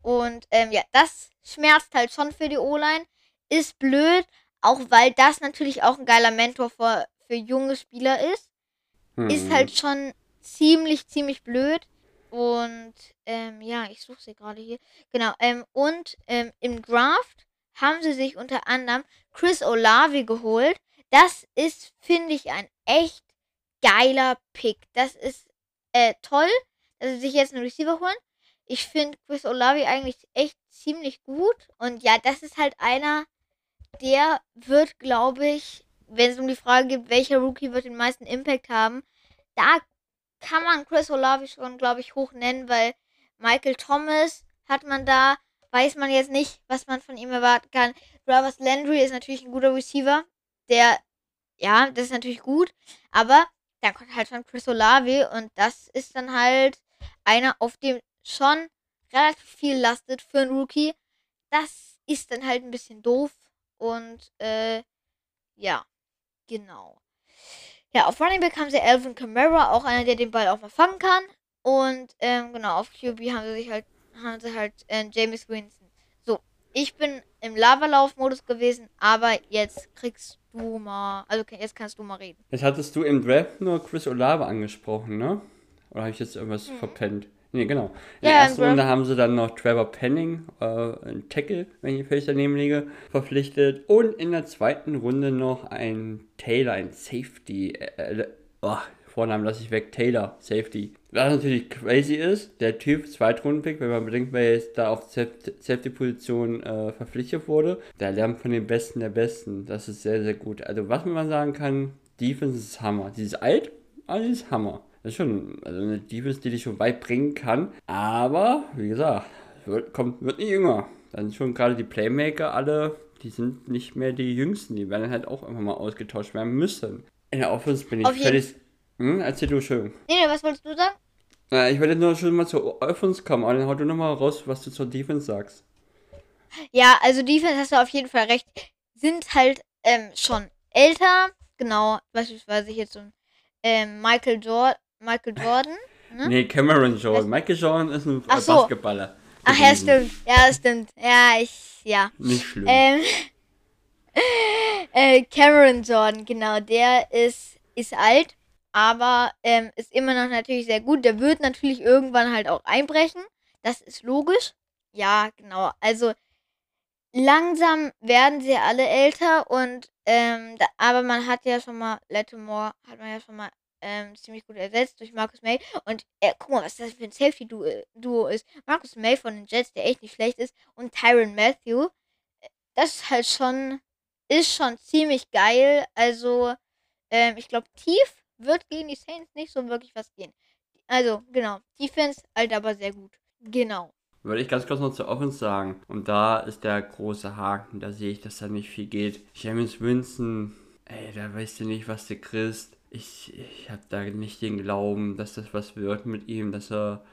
Und ähm, ja, das schmerzt halt schon für die O-Line. Ist blöd, auch weil das natürlich auch ein geiler Mentor für, für junge Spieler ist. Ist Hm. halt schon ziemlich, ziemlich blöd. Und ähm, ja, ich suche sie gerade hier. Genau. Ähm, und ähm, im Draft haben sie sich unter anderem Chris Olave geholt. Das ist, finde ich, ein echt geiler Pick. Das ist äh, toll, dass sie sich jetzt einen Receiver holen. Ich finde Chris Olave eigentlich echt ziemlich gut. Und ja, das ist halt einer, der wird, glaube ich, wenn es um die Frage geht, welcher Rookie wird den meisten Impact haben, da kann man Chris Olave schon, glaube ich, hoch nennen, weil Michael Thomas hat man da, weiß man jetzt nicht, was man von ihm erwarten kann. Travers Landry ist natürlich ein guter Receiver, der, ja, das ist natürlich gut, aber da kommt halt schon Chris Olave und das ist dann halt einer, auf dem schon relativ viel lastet für einen Rookie. Das ist dann halt ein bisschen doof und, äh, ja, genau. Ja, auf Running Back haben sie Alvin Kamara, auch einer, der den Ball auch mal fangen kann. Und ähm, genau, auf QB haben sie sich halt, haben sie halt äh, James Winston. So, ich bin im Lavalauf-Modus gewesen, aber jetzt kriegst du mal, also jetzt kannst du mal reden. Jetzt hattest du im Draft nur Chris Olave angesprochen, ne? Oder habe ich jetzt irgendwas Mhm. verpennt? Nee, genau. In Ja, der ersten. Runde haben sie dann noch Trevor Penning, äh, ein Tackle, wenn ich völlig daneben liege, verpflichtet. Und in der zweiten Runde noch ein Taylor, ein Safety. Äh, äh, oh, Vornamen lasse ich weg, Taylor, Safety. Was natürlich crazy ist, der Typ, Zweitrundenpick, wenn man bedenkt, wer jetzt da auf Saf- Safety-Position äh, verpflichtet wurde, der lernt von den Besten der Besten. Das ist sehr, sehr gut. Also, was man sagen kann, Defense ist Hammer. Die ist alt, ist Hammer. Das ist schon also eine Defense, die dich schon weit bringen kann. Aber, wie gesagt, wird, kommt, wird nicht jünger. Dann schon gerade die Playmaker alle, die sind nicht mehr die jüngsten. Die werden halt auch irgendwann mal ausgetauscht werden müssen. In der Offense bin ich Auf völlig. Hm, erzähl du schön. Nee, was wolltest du sagen? Na, ich wollte nur schon mal zur Offense kommen, aber dann hau du nochmal raus, was du zur Defense sagst. Ja, also Defense hast du auf jeden Fall recht. Sind halt ähm, schon älter. Genau, beispielsweise jetzt so ein ähm, Michael, Jor Michael Jordan. Ne? Nee, Cameron Jordan. Michael Jordan ist ein Ach so. Basketballer. Ach ja, stimmt. Ja, stimmt. Ja, ich, ja. Nicht schlimm. Ähm, äh, Cameron Jordan, genau, der ist, ist alt, aber ähm, ist immer noch natürlich sehr gut. Der wird natürlich irgendwann halt auch einbrechen. Das ist logisch. Ja, genau. Also langsam werden sie alle älter und ähm, da, aber man hat ja schon mal Lattimore hat man ja schon mal ähm, ziemlich gut ersetzt durch Marcus May. Und äh, guck mal, was das für ein Safety-Duo ist. Marcus May von den Jets, der echt nicht schlecht ist, und Tyron Matthew. Äh, Das ist halt schon, ist schon ziemlich geil. Also, ähm, ich glaube, tief wird gegen die Saints nicht so wirklich was gehen. Also, genau. Defense halt aber sehr gut. Genau. Würde ich ganz kurz noch zur Offense sagen. Und da ist der große Haken. Da sehe ich, dass da nicht viel geht. James Winston, ey, da weißt du nicht, was du kriegst. Ich, ich habe da nicht den Glauben, dass das was wird mit ihm, dass er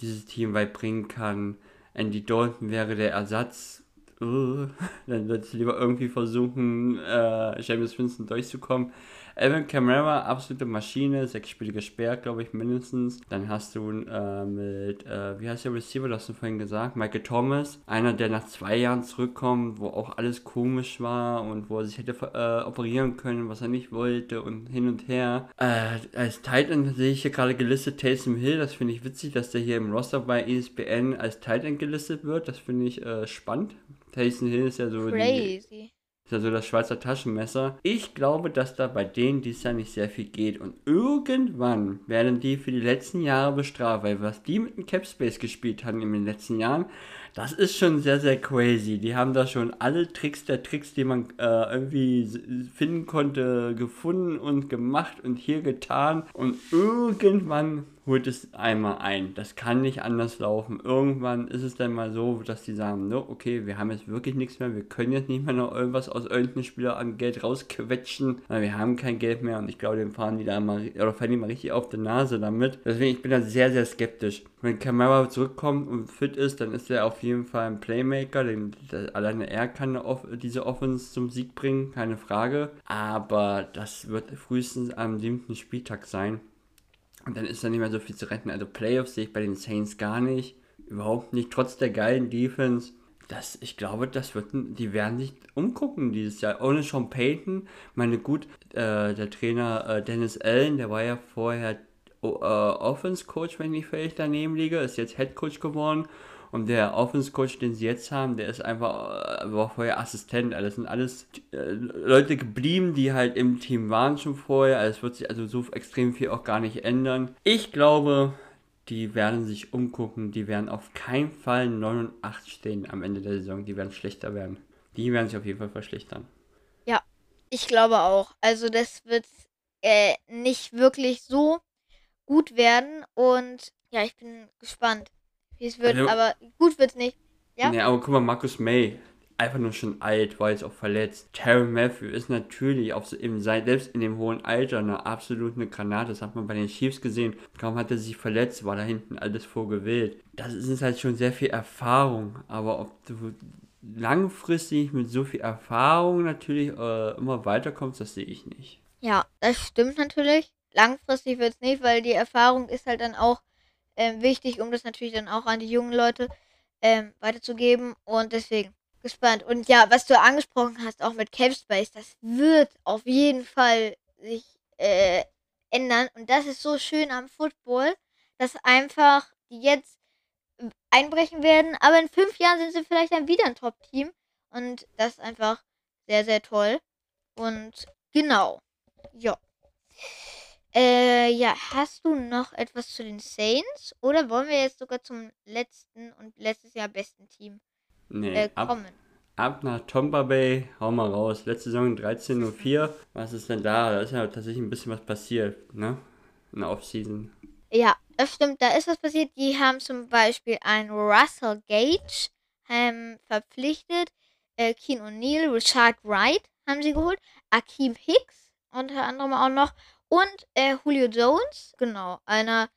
dieses Team weit bringen kann. Andy Dalton wäre der Ersatz. Uh, dann wird es lieber irgendwie versuchen, äh, James Winston durchzukommen. Evan Kamara, absolute Maschine, sechs Spiele gesperrt, glaube ich, mindestens. Dann hast du äh, mit, äh, wie heißt der Receiver, das hast du vorhin gesagt, Michael Thomas, einer, der nach zwei Jahren zurückkommt, wo auch alles komisch war und wo er sich hätte äh, operieren können, was er nicht wollte und hin und her. Äh, als Titan sehe ich hier gerade gelistet Taysom Hill, das finde ich witzig, dass der hier im Roster bei ESPN als Titan gelistet wird, das finde ich äh, spannend. Taysom Hill ist ja so die, Crazy. ist ja so das Schweizer Taschenmesser. Ich glaube, dass da bei denen dies Jahr nicht sehr viel geht. Und irgendwann werden die für die letzten Jahre bestraft, weil was die mit dem Capspace gespielt haben in den letzten Jahren, das ist schon sehr, sehr crazy. Die haben da schon alle Tricks der Tricks, die man äh, irgendwie finden konnte, gefunden und gemacht und hier getan. Und irgendwann holt es einmal ein. Das kann nicht anders laufen. Irgendwann ist es dann mal so, dass die sagen, no, okay, wir haben jetzt wirklich nichts mehr. Wir können jetzt nicht mehr noch irgendwas aus irgendeinem Spieler an Geld rausquetschen, weil wir haben kein Geld mehr. Und ich glaube, den fahren die da mal, oder fallen die mal richtig auf die Nase damit. Deswegen, ich bin da sehr, sehr skeptisch. Wenn Kamara zurückkommt und fit ist, dann ist er auf jeden Fall ein Playmaker. Den, der, alleine er kann diese Offense zum Sieg bringen, keine Frage. Aber das wird frühestens am siebten Spieltag sein. Und dann ist da nicht mehr so viel zu retten. Also Playoffs sehe ich bei den Saints gar nicht. Überhaupt nicht. Trotz der geilen Defense. Das, ich glaube, das wird, die werden sich umgucken dieses Jahr. Ohne Sean Payton. Meine gut, äh, der Trainer äh, Dennis Allen, der war ja vorher O- äh, Offense Coach, wenn ich völlig daneben liege, ist jetzt Head Coach geworden. Und der Offense Coach, den sie jetzt haben, der ist einfach, äh, war vorher Assistent. Also Das sind alles äh, Leute geblieben, die halt im Team waren schon vorher. Also es wird sich also so extrem viel auch gar nicht ändern. Ich glaube, die werden sich umgucken. Die werden auf keinen Fall 9 und 8 stehen am Ende der Saison. Die werden schlechter werden. Die werden sich auf jeden Fall verschlechtern. Ich glaube auch. Also das wird äh, nicht wirklich so gut werden. Und ja, ich bin gespannt, es wird. Also- aber gut wird's nicht. Ja? Nee, aber guck mal, Markus May, einfach nur schon alt, war jetzt auch verletzt. Terry Matthew ist natürlich auf, im, selbst in dem hohen Alter eine absolut eine Granate. Das hat man bei den Chiefs gesehen. Kaum hat er sich verletzt, war da hinten alles vorgewählt. Das ist halt schon sehr viel Erfahrung. Aber ob du langfristig mit so viel Erfahrung natürlich äh, immer weiterkommst, das sehe ich nicht. Ja, das stimmt natürlich. Langfristig wird's nicht, weil die Erfahrung ist halt dann auch ähm, wichtig, um das natürlich dann auch an die jungen Leute ähm, weiterzugeben. Und deswegen gespannt. Und ja, was du angesprochen hast, auch mit Capspace, das wird auf jeden Fall sich äh, ändern. Und das ist so schön am Football, dass einfach die jetzt äh, einbrechen werden. Aber in fünf Jahren sind sie vielleicht dann wieder ein Top-Team. Und das ist einfach sehr, sehr toll. Und genau. Ja. Äh, ja, hast du noch etwas zu den Saints? Oder wollen wir jetzt sogar zum letzten und letztes Jahr besten Team Nee, äh, ab, kommen? ab nach Tampa Bay, hau mal raus. Letzte Saison 13.04. Was ist denn da? Da ist ja tatsächlich ein bisschen was passiert, ne? In der Offseason. Ja, das stimmt, da ist was passiert. Die haben zum Beispiel einen Russell Gage ähm, verpflichtet. Äh, Keen O'Neill, Richard Wright haben sie geholt. Akeem Hicks unter anderem auch noch. Und äh, Julio Jones, genau, einer,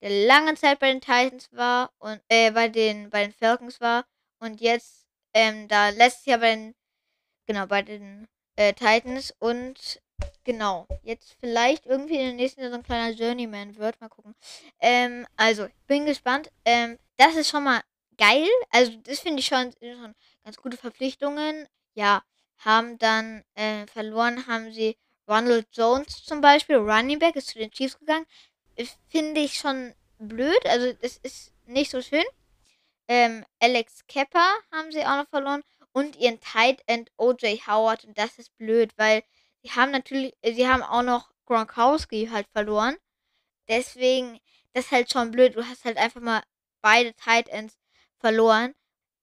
der lange Zeit bei den Titans war und äh, bei den, bei den Falcons war und jetzt ähm, da letztes Jahr bei den, genau, bei den äh, Titans und genau, jetzt vielleicht irgendwie in der nächsten Saison ein kleiner Journeyman wird. Mal gucken. Ähm, also, bin gespannt. Ähm, das ist schon mal geil. Also, das finde ich schon, schon ganz gute Verpflichtungen. Ja, haben dann äh, verloren, haben sie Ronald Jones zum Beispiel, Running Back, ist zu den Chiefs gegangen. Das Finde ich schon blöd. Also, das ist nicht so schön. Ähm, Alex Kepper haben sie auch noch verloren. Und ihren Tight End OJ Howard. Und das ist blöd, weil sie haben natürlich, äh, sie haben auch noch Gronkowski halt verloren. Deswegen, das ist halt schon blöd. Du hast halt einfach mal beide Tight Ends verloren.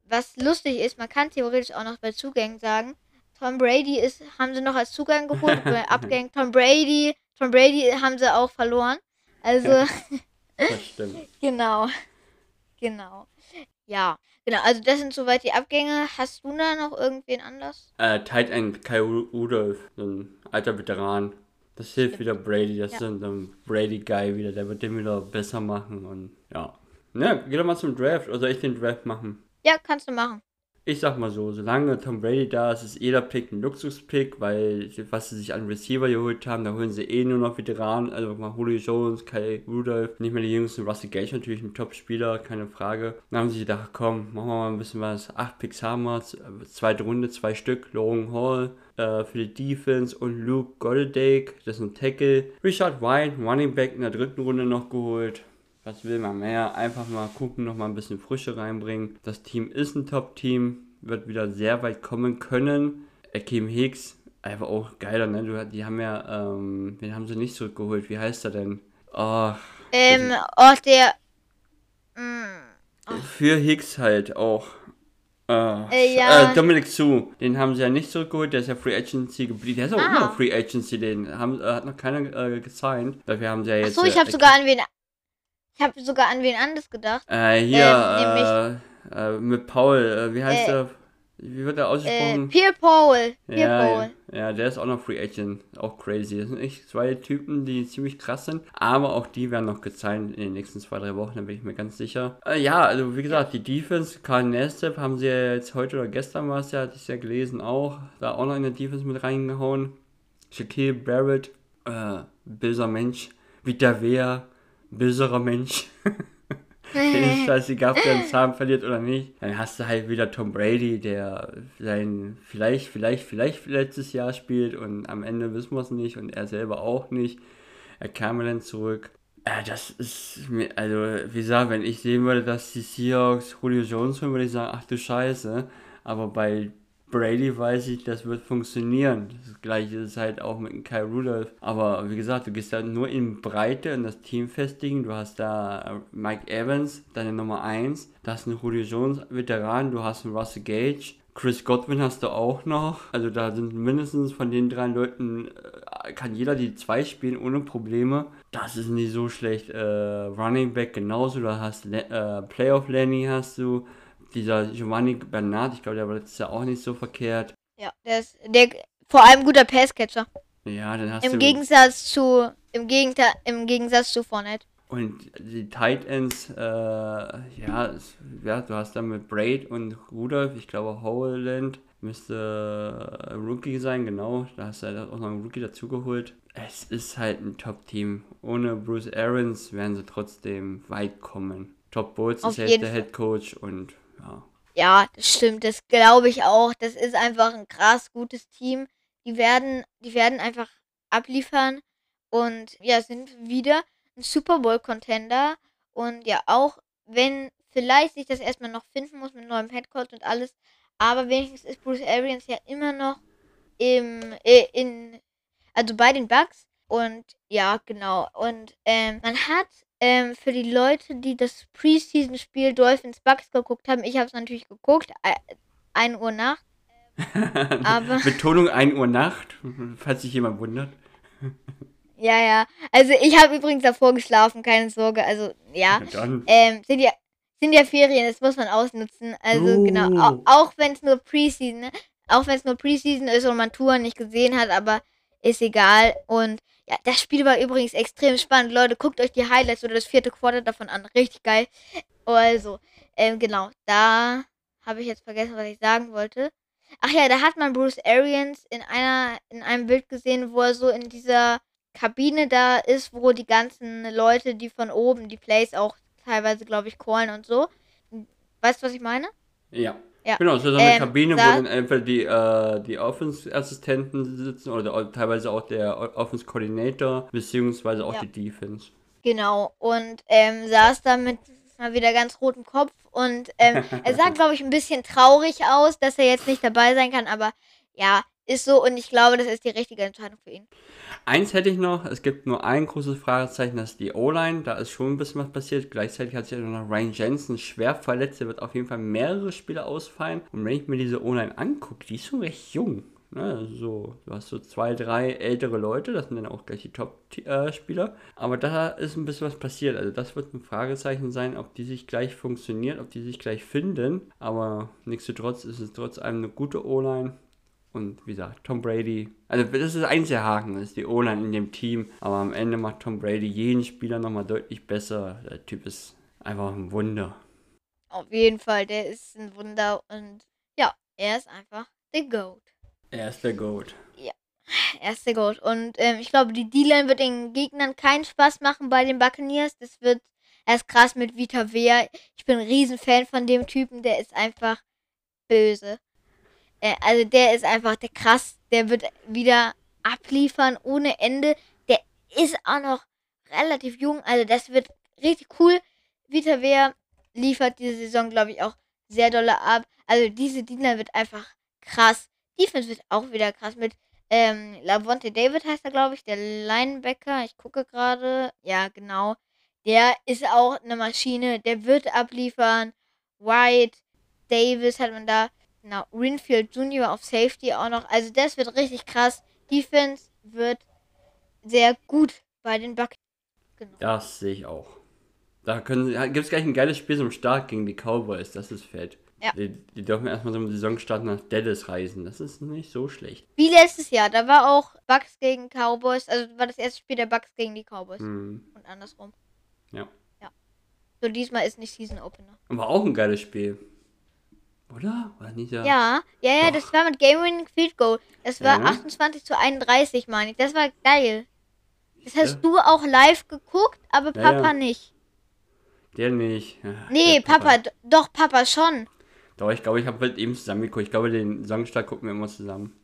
Was lustig ist, man kann theoretisch auch noch bei Zugängen sagen, Tom Brady ist, haben sie noch als Zugang geholt, Abgängen Tom Brady, Tom Brady haben sie auch verloren. Also, Das stimmt. genau. Genau. Ja, genau. Also das sind soweit die Abgänge. Hast du da noch irgendwen anders? Äh, Tight End Kai Ru- Rudolph, so ein alter Veteran. Das hilft wieder Brady, das Ja. ist ein Brady-Guy wieder, der wird den wieder besser machen und ja. Ja, geh doch mal zum Draft, oder soll ich den Draft machen? Ja, kannst du machen. Ich sag mal so, solange Tom Brady da ist, ist jeder Pick ein Luxuspick, weil was sie sich an Receiver geholt haben, da holen sie eh nur noch Veteranen, also mal Julio Jones, Kai Rudolph, nicht mehr die jüngsten, Rusty Gage natürlich ein Top-Spieler, keine Frage. Dann haben sie gedacht, komm, machen wir mal ein bisschen was, acht Picks haben wir, zweite Runde, zwei Stück, Logan Hall äh, für die Defense und Luke Goldake, das ist ein Tackle. Richard White, Running Back in der dritten Runde noch geholt. Was will man mehr? Einfach mal gucken, noch mal ein bisschen Frische reinbringen. Das Team ist ein Top-Team, wird wieder sehr weit kommen können. Akeem Hicks, einfach auch geiler, ne? Du, die haben ja, ähm, wen haben sie nicht zurückgeholt? Wie heißt er denn? Oh, Ähm, oh, der. Mm, für Hicks halt auch. Äh, Äh, ja. äh, Dominic Sue, den haben sie ja nicht zurückgeholt, der ist ja Free Agency geblieben. Der ist auch Ah. immer Free Agency, den haben, äh, hat noch keiner äh, gesigned. Dafür haben sie ja jetzt. Achso, ich äh, habe sogar an wen. Ich habe sogar an wen anderes gedacht. Äh, hier, Ähm, äh, äh, mit Paul, äh, wie heißt Äh, der? Wie wird der Äh, ausgesprochen? Pierre Paul. Pierre ja, Paul. ja, der ist auch noch Free Agent. Auch crazy. Das sind echt zwei Typen, die ziemlich krass sind. Aber auch die werden noch gezeigt in den nächsten zwei, drei Wochen, da bin ich mir ganz sicher. Äh, ja, also wie gesagt, die Defense, Karl Nestep haben sie ja jetzt heute oder gestern war es ja, hatte ich ja gelesen, auch. Da auch noch in der Defense mit reingehauen. Shaquille Barrett, äh, böser Mensch. Vita Vea, böserer Mensch. Den ist scheißegal, ob der einen Zahn verliert oder nicht. Dann hast du halt wieder Tom Brady, der sein vielleicht, vielleicht, vielleicht letztes Jahr spielt und am Ende wissen wir es nicht und er selber auch nicht. Er kam dann zurück. Äh, das ist mir, also, wie gesagt, wenn ich sehen würde, dass die Seahawks Julio Jones holen, würde ich sagen, ach du Scheiße. Aber bei Brady weiß ich, das wird funktionieren. Das gleiche ist halt auch mit Kyle Rudolph. Aber wie gesagt, du gehst da nur in Breite und das Team festigen. Du hast da äh, Mike Evans, deine Nummer 1. Da hast du einen Julio Jones Veteran, du hast einen Russell Gage. Chris Godwin hast du auch noch. Also da sind mindestens von den drei Leuten, äh, kann jeder die zwei spielen ohne Probleme. Das ist nicht so schlecht. Äh, Running Back genauso. Du hast äh, Playoff Lenny hast du. Dieser Giovanni Bernard, ich glaube, der war letztes Jahr auch nicht so verkehrt. Ja, der ist der vor allem guter Passcatcher. Ja, dann hast Im du. Gegensatz zu im Gegenteil im Gegensatz zu Fournette. Und die Tight Ends, äh, ja, es, ja, du hast dann mit Braid und Rudolph, ich glaube Howland müsste äh, Rookie sein, genau. Da hast du halt auch noch einen Rookie dazugeholt. Es ist halt ein Top-Team. Ohne Bruce Arians werden sie trotzdem weit kommen. Top Bowles ist jetzt jeden der. Head Coach und ja. Ja, das stimmt, das glaube ich auch. Das ist einfach ein krass gutes Team. Die werden, die werden einfach abliefern und ja, sind wieder ein Super Bowl Contender und ja, auch wenn vielleicht sich das erstmal noch finden muss mit neuem Headcoach und alles, aber wenigstens ist Bruce Arians ja immer noch im äh, in also bei den Bucks und ja, genau und ähm, man hat ähm, für die Leute, die das Preseason-Spiel Dolphins Bucks geguckt haben, ich habe es natürlich geguckt, äh, 1 Uhr Nacht. Aber- Betonung 1 Uhr Nacht, falls sich jemand wundert. Ja, ja. Also ich habe übrigens davor geschlafen, keine Sorge. Also ja, ähm, sind ja sind ja Ferien, das muss man ausnutzen. Also Oh. genau, au auch wenn es nur Preseason, auch wenn es nur Preseason ist und man Touren nicht gesehen hat, aber ist egal. Und ja, das Spiel war übrigens extrem spannend. Leute, guckt euch die Highlights oder das vierte Quarter davon an. Richtig geil. Also, ähm, genau, da habe ich jetzt vergessen, was ich sagen wollte. Ach ja, da hat man Bruce Arians in einer, in einem Bild gesehen, wo er so in dieser Kabine da ist, wo die ganzen Leute, die von oben die Plays auch teilweise, glaube ich, callen und so. Weißt du, was ich meine? Ja. Ja. Genau, so eine Ähm, Kabine, wo da- dann entweder die, äh, die Offense-Assistenten sitzen oder teilweise auch der Offense-Coordinator, beziehungsweise auch Ja. die Defense. Genau. Und ähm, saß da mit mal wieder ganz rotem Kopf und ähm, er sah, glaube ich, ein bisschen traurig aus, dass er jetzt nicht dabei sein kann, aber ja, ist so und ich glaube, das ist die richtige Entscheidung für ihn. Eins hätte ich noch, es gibt nur ein großes Fragezeichen, das ist die O-Line. Da ist schon ein bisschen was passiert. Gleichzeitig hat sich ja noch Ryan Jensen schwer verletzt. Der wird auf jeden Fall mehrere Spiele ausfallen. Und wenn ich mir diese O-Line angucke, die ist schon recht jung. Ne, so, du hast so zwei, drei ältere Leute, das sind dann auch gleich die Top-Spieler. Aber da ist ein bisschen was passiert. Also das wird ein Fragezeichen sein, ob die sich gleich funktionieren, ob die sich gleich finden. Aber nichtsdestotrotz ist es trotz allem eine gute O-Line. Und wie gesagt, Tom Brady, also das ist das einzige Haken, das ist die O-Line in dem Team. Aber am Ende macht Tom Brady jeden Spieler nochmal deutlich besser. Der Typ ist einfach ein Wunder. Auf jeden Fall, der ist ein Wunder und ja, er ist einfach der GOAT. Er ist der Goat. Er ist der GOAT. Und ähm, ich glaube, die D-Line wird den Gegnern keinen Spaß machen bei den Buccaneers. Das wird erst krass mit Vita Vea. Ich bin ein Riesenfan von dem Typen, der ist einfach böse. Äh, also der ist einfach der krass, der wird wieder abliefern ohne Ende. Der ist auch noch relativ jung, also das wird richtig cool. Vita Vea liefert diese Saison, glaube ich, auch sehr dolle ab. Also diese Diener wird einfach krass. Defense wird auch wieder krass mit ähm, Lavonte David heißt er, glaube ich, der Linebacker. Ich gucke gerade. Ja, genau. Der ist auch eine Maschine. Der wird abliefern. White, Davis hat man da. Genau, Winfield Jr. auf Safety auch noch. Also das wird richtig krass. Defense wird sehr gut bei den Bucks. Genau. Das sehe ich auch. Da gibt es gleich ein geiles Spiel zum Start gegen die Cowboys. Das ist fett. Ja. Die, die dürfen erstmal zum Saisonstart nach Dallas reisen. Das ist nicht so schlecht. Wie letztes Jahr. Da war auch Bucks gegen Cowboys. Also war das erste Spiel der Bucks gegen die Cowboys. Hm. Und andersrum. Ja. Ja. So diesmal ist nicht Season Opener. War auch ein geiles Spiel. Oder? War nicht ja. Ja, ja, ja, das war mit Game Winning Field Goal. Das war Ja. 28 zu 31, meine ich. Das war geil. Das hast Ja. du auch live geguckt, aber Papa ja. nicht. Der nicht. Nee, der Papa, d- doch, Papa schon. Doch, ich glaube, ich habe mit ihm zusammen geguckt. Ich glaube, den Saisonstart gucken wir immer zusammen.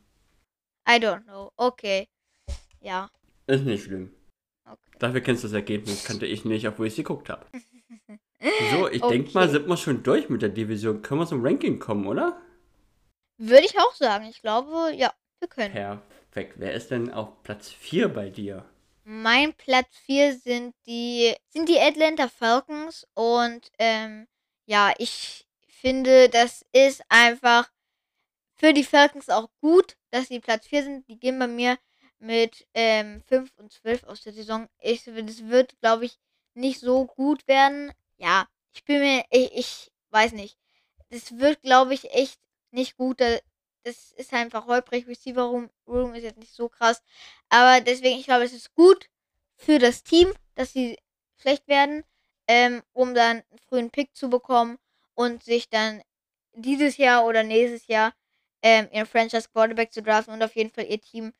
I don't know. Okay. Ja, Ist nicht schlimm. okay. Dafür kennst du das Ergebnis. Kannte ich nicht, obwohl ich es geguckt habe. So, ich denke Okay. mal, sind wir schon durch mit der Division. Können wir zum Ranking kommen, oder? Würde ich auch sagen. Ich glaube, ja, wir können. Perfekt. Wer ist denn auf Platz 4 bei dir? Mein Platz 4 sind die, sind die Atlanta Falcons und ähm, ja, ich finde, das ist einfach für die Falcons auch gut, dass sie Platz 4 sind. Die gehen bei mir mit ähm, 5 und 12 aus der Saison. Ich, das wird, glaube ich, nicht so gut werden. Ja, ich bin mir, ich, ich weiß nicht. Das wird, glaube ich, echt nicht gut. Da- Das ist einfach holprig. Receiver Room, Room ist jetzt nicht so krass. Aber deswegen, ich glaube, es ist gut für das Team, dass sie schlecht werden, ähm, um dann einen frühen Pick zu bekommen und sich dann dieses Jahr oder nächstes Jahr ähm, ihren Franchise Quarterback zu draften und auf jeden Fall ihr Team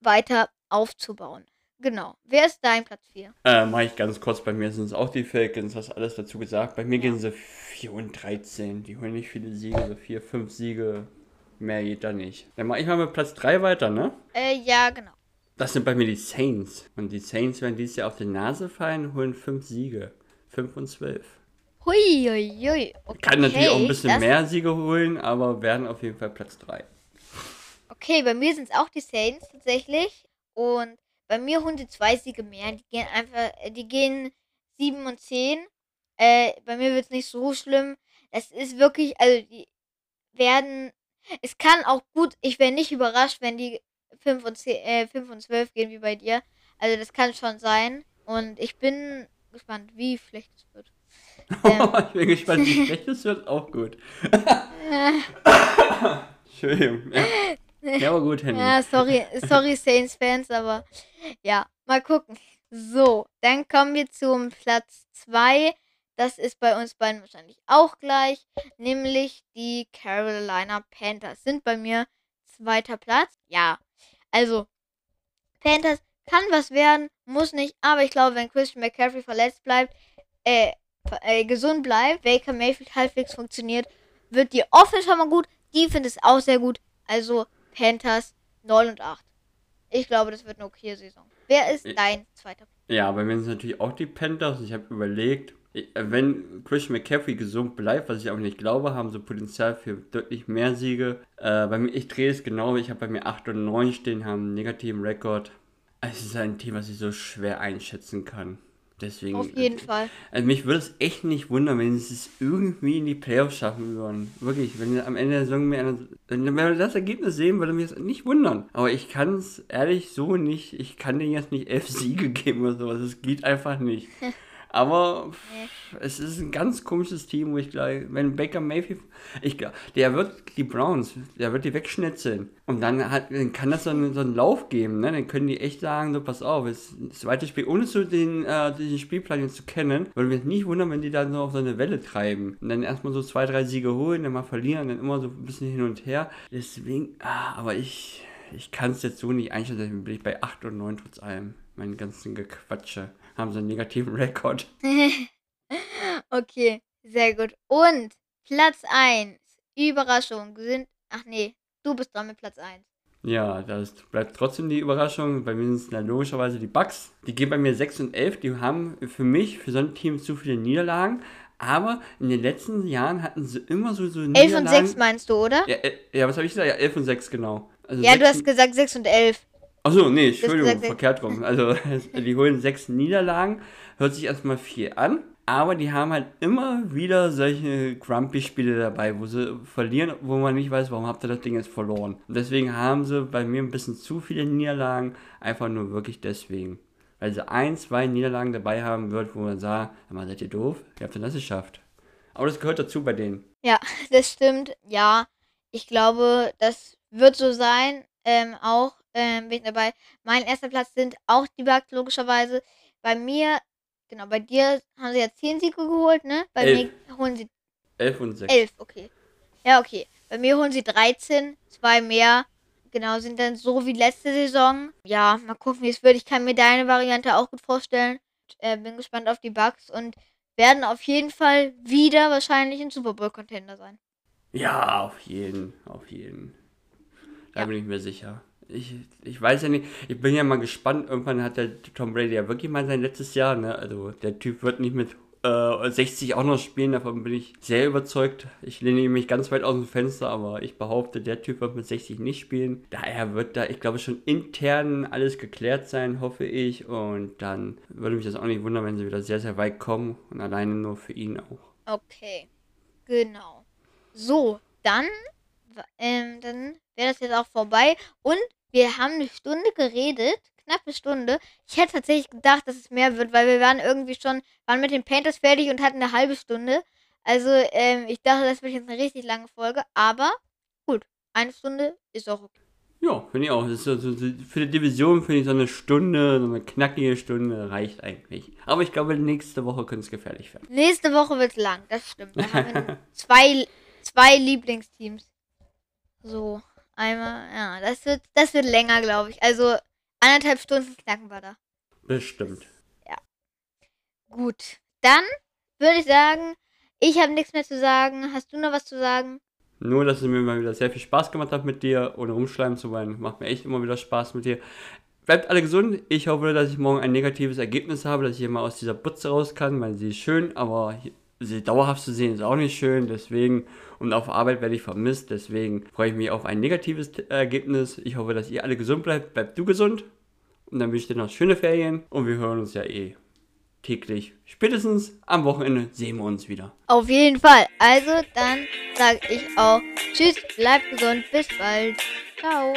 weiter aufzubauen. Genau. Wer ist dein Platz 4? Äh, mache ich ganz kurz. Bei mir sind es auch die Falcons. Hast alles dazu gesagt. Bei mir gehen sie 4 und 13. Die holen nicht viele Siege. So 4, 5 Siege. Mehr geht da nicht. Dann mache ich mal mit Platz 3 weiter, ne? Äh, ja, genau. Das sind bei mir die Saints. Und die Saints werden dieses Jahr auf die Nase fallen holen 5 Siege. 5 und 12. Hui, hui, hui. Okay, Kann natürlich auch ein bisschen mehr Siege holen, aber werden auf jeden Fall Platz 3. Okay, bei mir sind es auch die Saints tatsächlich. Und bei mir sie zwei Siege mehr. Die gehen einfach, äh, die gehen 7 und 10. Äh, bei mir wird es nicht so schlimm. Es ist wirklich, also die werden. Es kann auch gut, ich wäre nicht überrascht, wenn die 5 und, 10, äh, 5 und 12 gehen wie bei dir. Also das kann schon sein. Und ich bin gespannt, wie schlecht es wird. Ähm, ich bin gespannt, wie schlecht es wird. Auch gut. Entschuldigung. Ja. Ja, aber gut, Henny. Ja, sorry, sorry Saints-Fans, aber ja, mal gucken. So, dann kommen wir zum Platz 2. Das ist bei uns beiden wahrscheinlich auch gleich, nämlich die Carolina Panthers sind bei mir zweiter Platz. Ja, also Panthers kann was werden, muss nicht, aber ich glaube, wenn Christian McCaffrey verletzt bleibt, äh, äh, gesund bleibt, Baker Mayfield halbwegs funktioniert, wird die Offense schon mal gut, Defense ist auch sehr gut. Also Panthers 9 und 8. Ich glaube, das wird eine okay Saison. Wer ist Ich- dein zweiter? Ja, bei mir sind es natürlich auch die Panthers. Ich habe überlegt, wenn Christian McCaffrey gesund bleibt, was ich auch nicht glaube, haben sie Potenzial für deutlich mehr Siege. Äh, bei mir, ich drehe es genau, ich habe bei mir 8 und 9 stehen, haben einen negativen Rekord. Es ist ein Thema, was ich so schwer einschätzen kann. Deswegen, Auf jeden Fall. Also mich würde es echt nicht wundern, wenn sie es irgendwie in die Playoffs schaffen würden. Wirklich, wenn am Ende der Saison mir einer, wenn wir das Ergebnis sehen, würde mich das nicht wundern. Aber ich kann es ehrlich so nicht, ich kann denen jetzt nicht elf Siege geben oder sowas. Das geht einfach nicht. Aber pff, es ist ein ganz komisches Team, wo ich glaube, wenn Baker Mayfield, ich glaube, der wird die Browns, der wird die wegschnitzeln. Und dann, hat, dann kann das so einen, so einen Lauf geben, ne? Dann können die echt sagen, so pass auf, das zweite Spiel, ohne so den, äh, den Spielplan jetzt zu kennen, würde mich nicht wundern, wenn die dann so auf so eine Welle treiben. Und dann erstmal so zwei, drei Siege holen, dann mal verlieren, dann immer so ein bisschen hin und her. Deswegen, ah, aber ich, ich kann es jetzt so nicht einschätzen, deswegen bin ich bei 8 und 9 trotz allem. Meinen ganzen Gequatsche haben sie einen negativen Rekord. okay, sehr gut. Und Platz 1, Überraschung, sind. Ach nee, du bist dran mit Platz 1. Ja, das bleibt trotzdem die Überraschung. Bei mir sind es logischerweise die Bugs. Die gehen bei mir 6 und 11. Die haben für mich, für so ein Team, zu viele Niederlagen. Aber in den letzten Jahren hatten sie immer so, so 11 und 6 meinst du, oder? Ja, äh, ja was habe ich gesagt? Ja, 11 und 6, genau. Also ja, du hast gesagt 6 und 11. Achso, nee, Entschuldigung, verkehrt rum. Also, die holen sechs Niederlagen, hört sich erstmal viel an, aber die haben halt immer wieder solche Grumpy-Spiele dabei, wo sie verlieren, wo man nicht weiß, warum habt ihr das Ding jetzt verloren. Und deswegen haben sie bei mir ein bisschen zu viele Niederlagen, einfach nur wirklich deswegen. Weil sie ein, zwei Niederlagen dabei haben wird, wo man sagt, mal seid ihr doof, ihr habt das geschafft. Aber das gehört dazu bei denen. Ja, das stimmt. Ja, ich glaube, das wird so sein. Ähm, auch ähm, bin ich dabei. Mein erster Platz sind auch die Bugs, logischerweise. Bei mir, genau, bei dir haben sie ja 10 Siege geholt, ne? Bei Elf. mir holen sie 11 und 6. 11, okay. Ja, okay. Bei mir holen sie 13, zwei mehr. Genau, sind dann so wie letzte Saison. Ja, mal gucken, wie es wird. Ich kann mir deine Variante auch gut vorstellen. Äh, bin gespannt auf die Bugs und werden auf jeden Fall wieder wahrscheinlich ein Super Bowl-Contender sein. Ja, auf jeden, auf jeden. Da Ja. bin ich mir sicher. Ich, ich weiß ja nicht, ich bin ja mal gespannt. Irgendwann hat der Tom Brady ja wirklich mal sein letztes Jahr, ne? Also der Typ wird nicht mit äh, 60 auch noch spielen, davon bin ich sehr überzeugt. Ich lehne mich ganz weit aus dem Fenster, aber ich behaupte, der Typ wird mit 60 nicht spielen. Daher wird da, ich glaube, schon intern alles geklärt sein, hoffe ich. Und dann würde mich das auch nicht wundern, wenn sie wieder sehr, sehr weit kommen und alleine nur für ihn auch. Okay, genau. So, dann, ähm, dann wäre das jetzt auch vorbei. Und wir haben eine Stunde geredet, knappe Stunde. Ich hätte tatsächlich gedacht, dass es mehr wird, weil wir waren irgendwie schon, waren mit den Painters fertig und hatten eine halbe Stunde. Also, ähm, ich dachte, das wird jetzt eine richtig lange Folge, aber gut, eine Stunde ist auch okay. Ja, finde ich auch. Das ist so, so, so, für die Division finde ich so eine Stunde, so eine knackige Stunde reicht eigentlich. Aber ich glaube, nächste Woche könnte es gefährlich werden. Nächste Woche wird lang, das stimmt. Da haben wir zwei, zwei Lieblingsteams. So, einmal, ja, das wird, das wird länger, glaube ich. Also anderthalb Stunden knacken wir da. Bestimmt. Gut, dann würde ich sagen, ich habe nichts mehr zu sagen. Hast du noch was zu sagen? Nur, dass es mir mal wieder sehr viel Spaß gemacht hat mit dir, ohne rumschleimen zu wollen. Macht mir echt immer wieder Spaß mit dir. Bleibt alle gesund. Ich hoffe, dass ich morgen ein negatives Ergebnis habe, dass ich hier mal aus dieser Butze raus kann, weil sie ist schön, aber dauerhaft zu sehen ist auch nicht schön. Deswegen, und auf Arbeit werde ich vermisst. Deswegen freue ich mich auf ein negatives Ergebnis. Ich hoffe, dass ihr alle gesund bleibt. Bleibt du gesund. Und dann wünsche ich dir noch schöne Ferien. Und wir hören uns ja eh täglich. Spätestens am Wochenende sehen wir uns wieder. Auf jeden Fall. Also, dann sage ich auch Tschüss, bleibt gesund, bis bald. Ciao.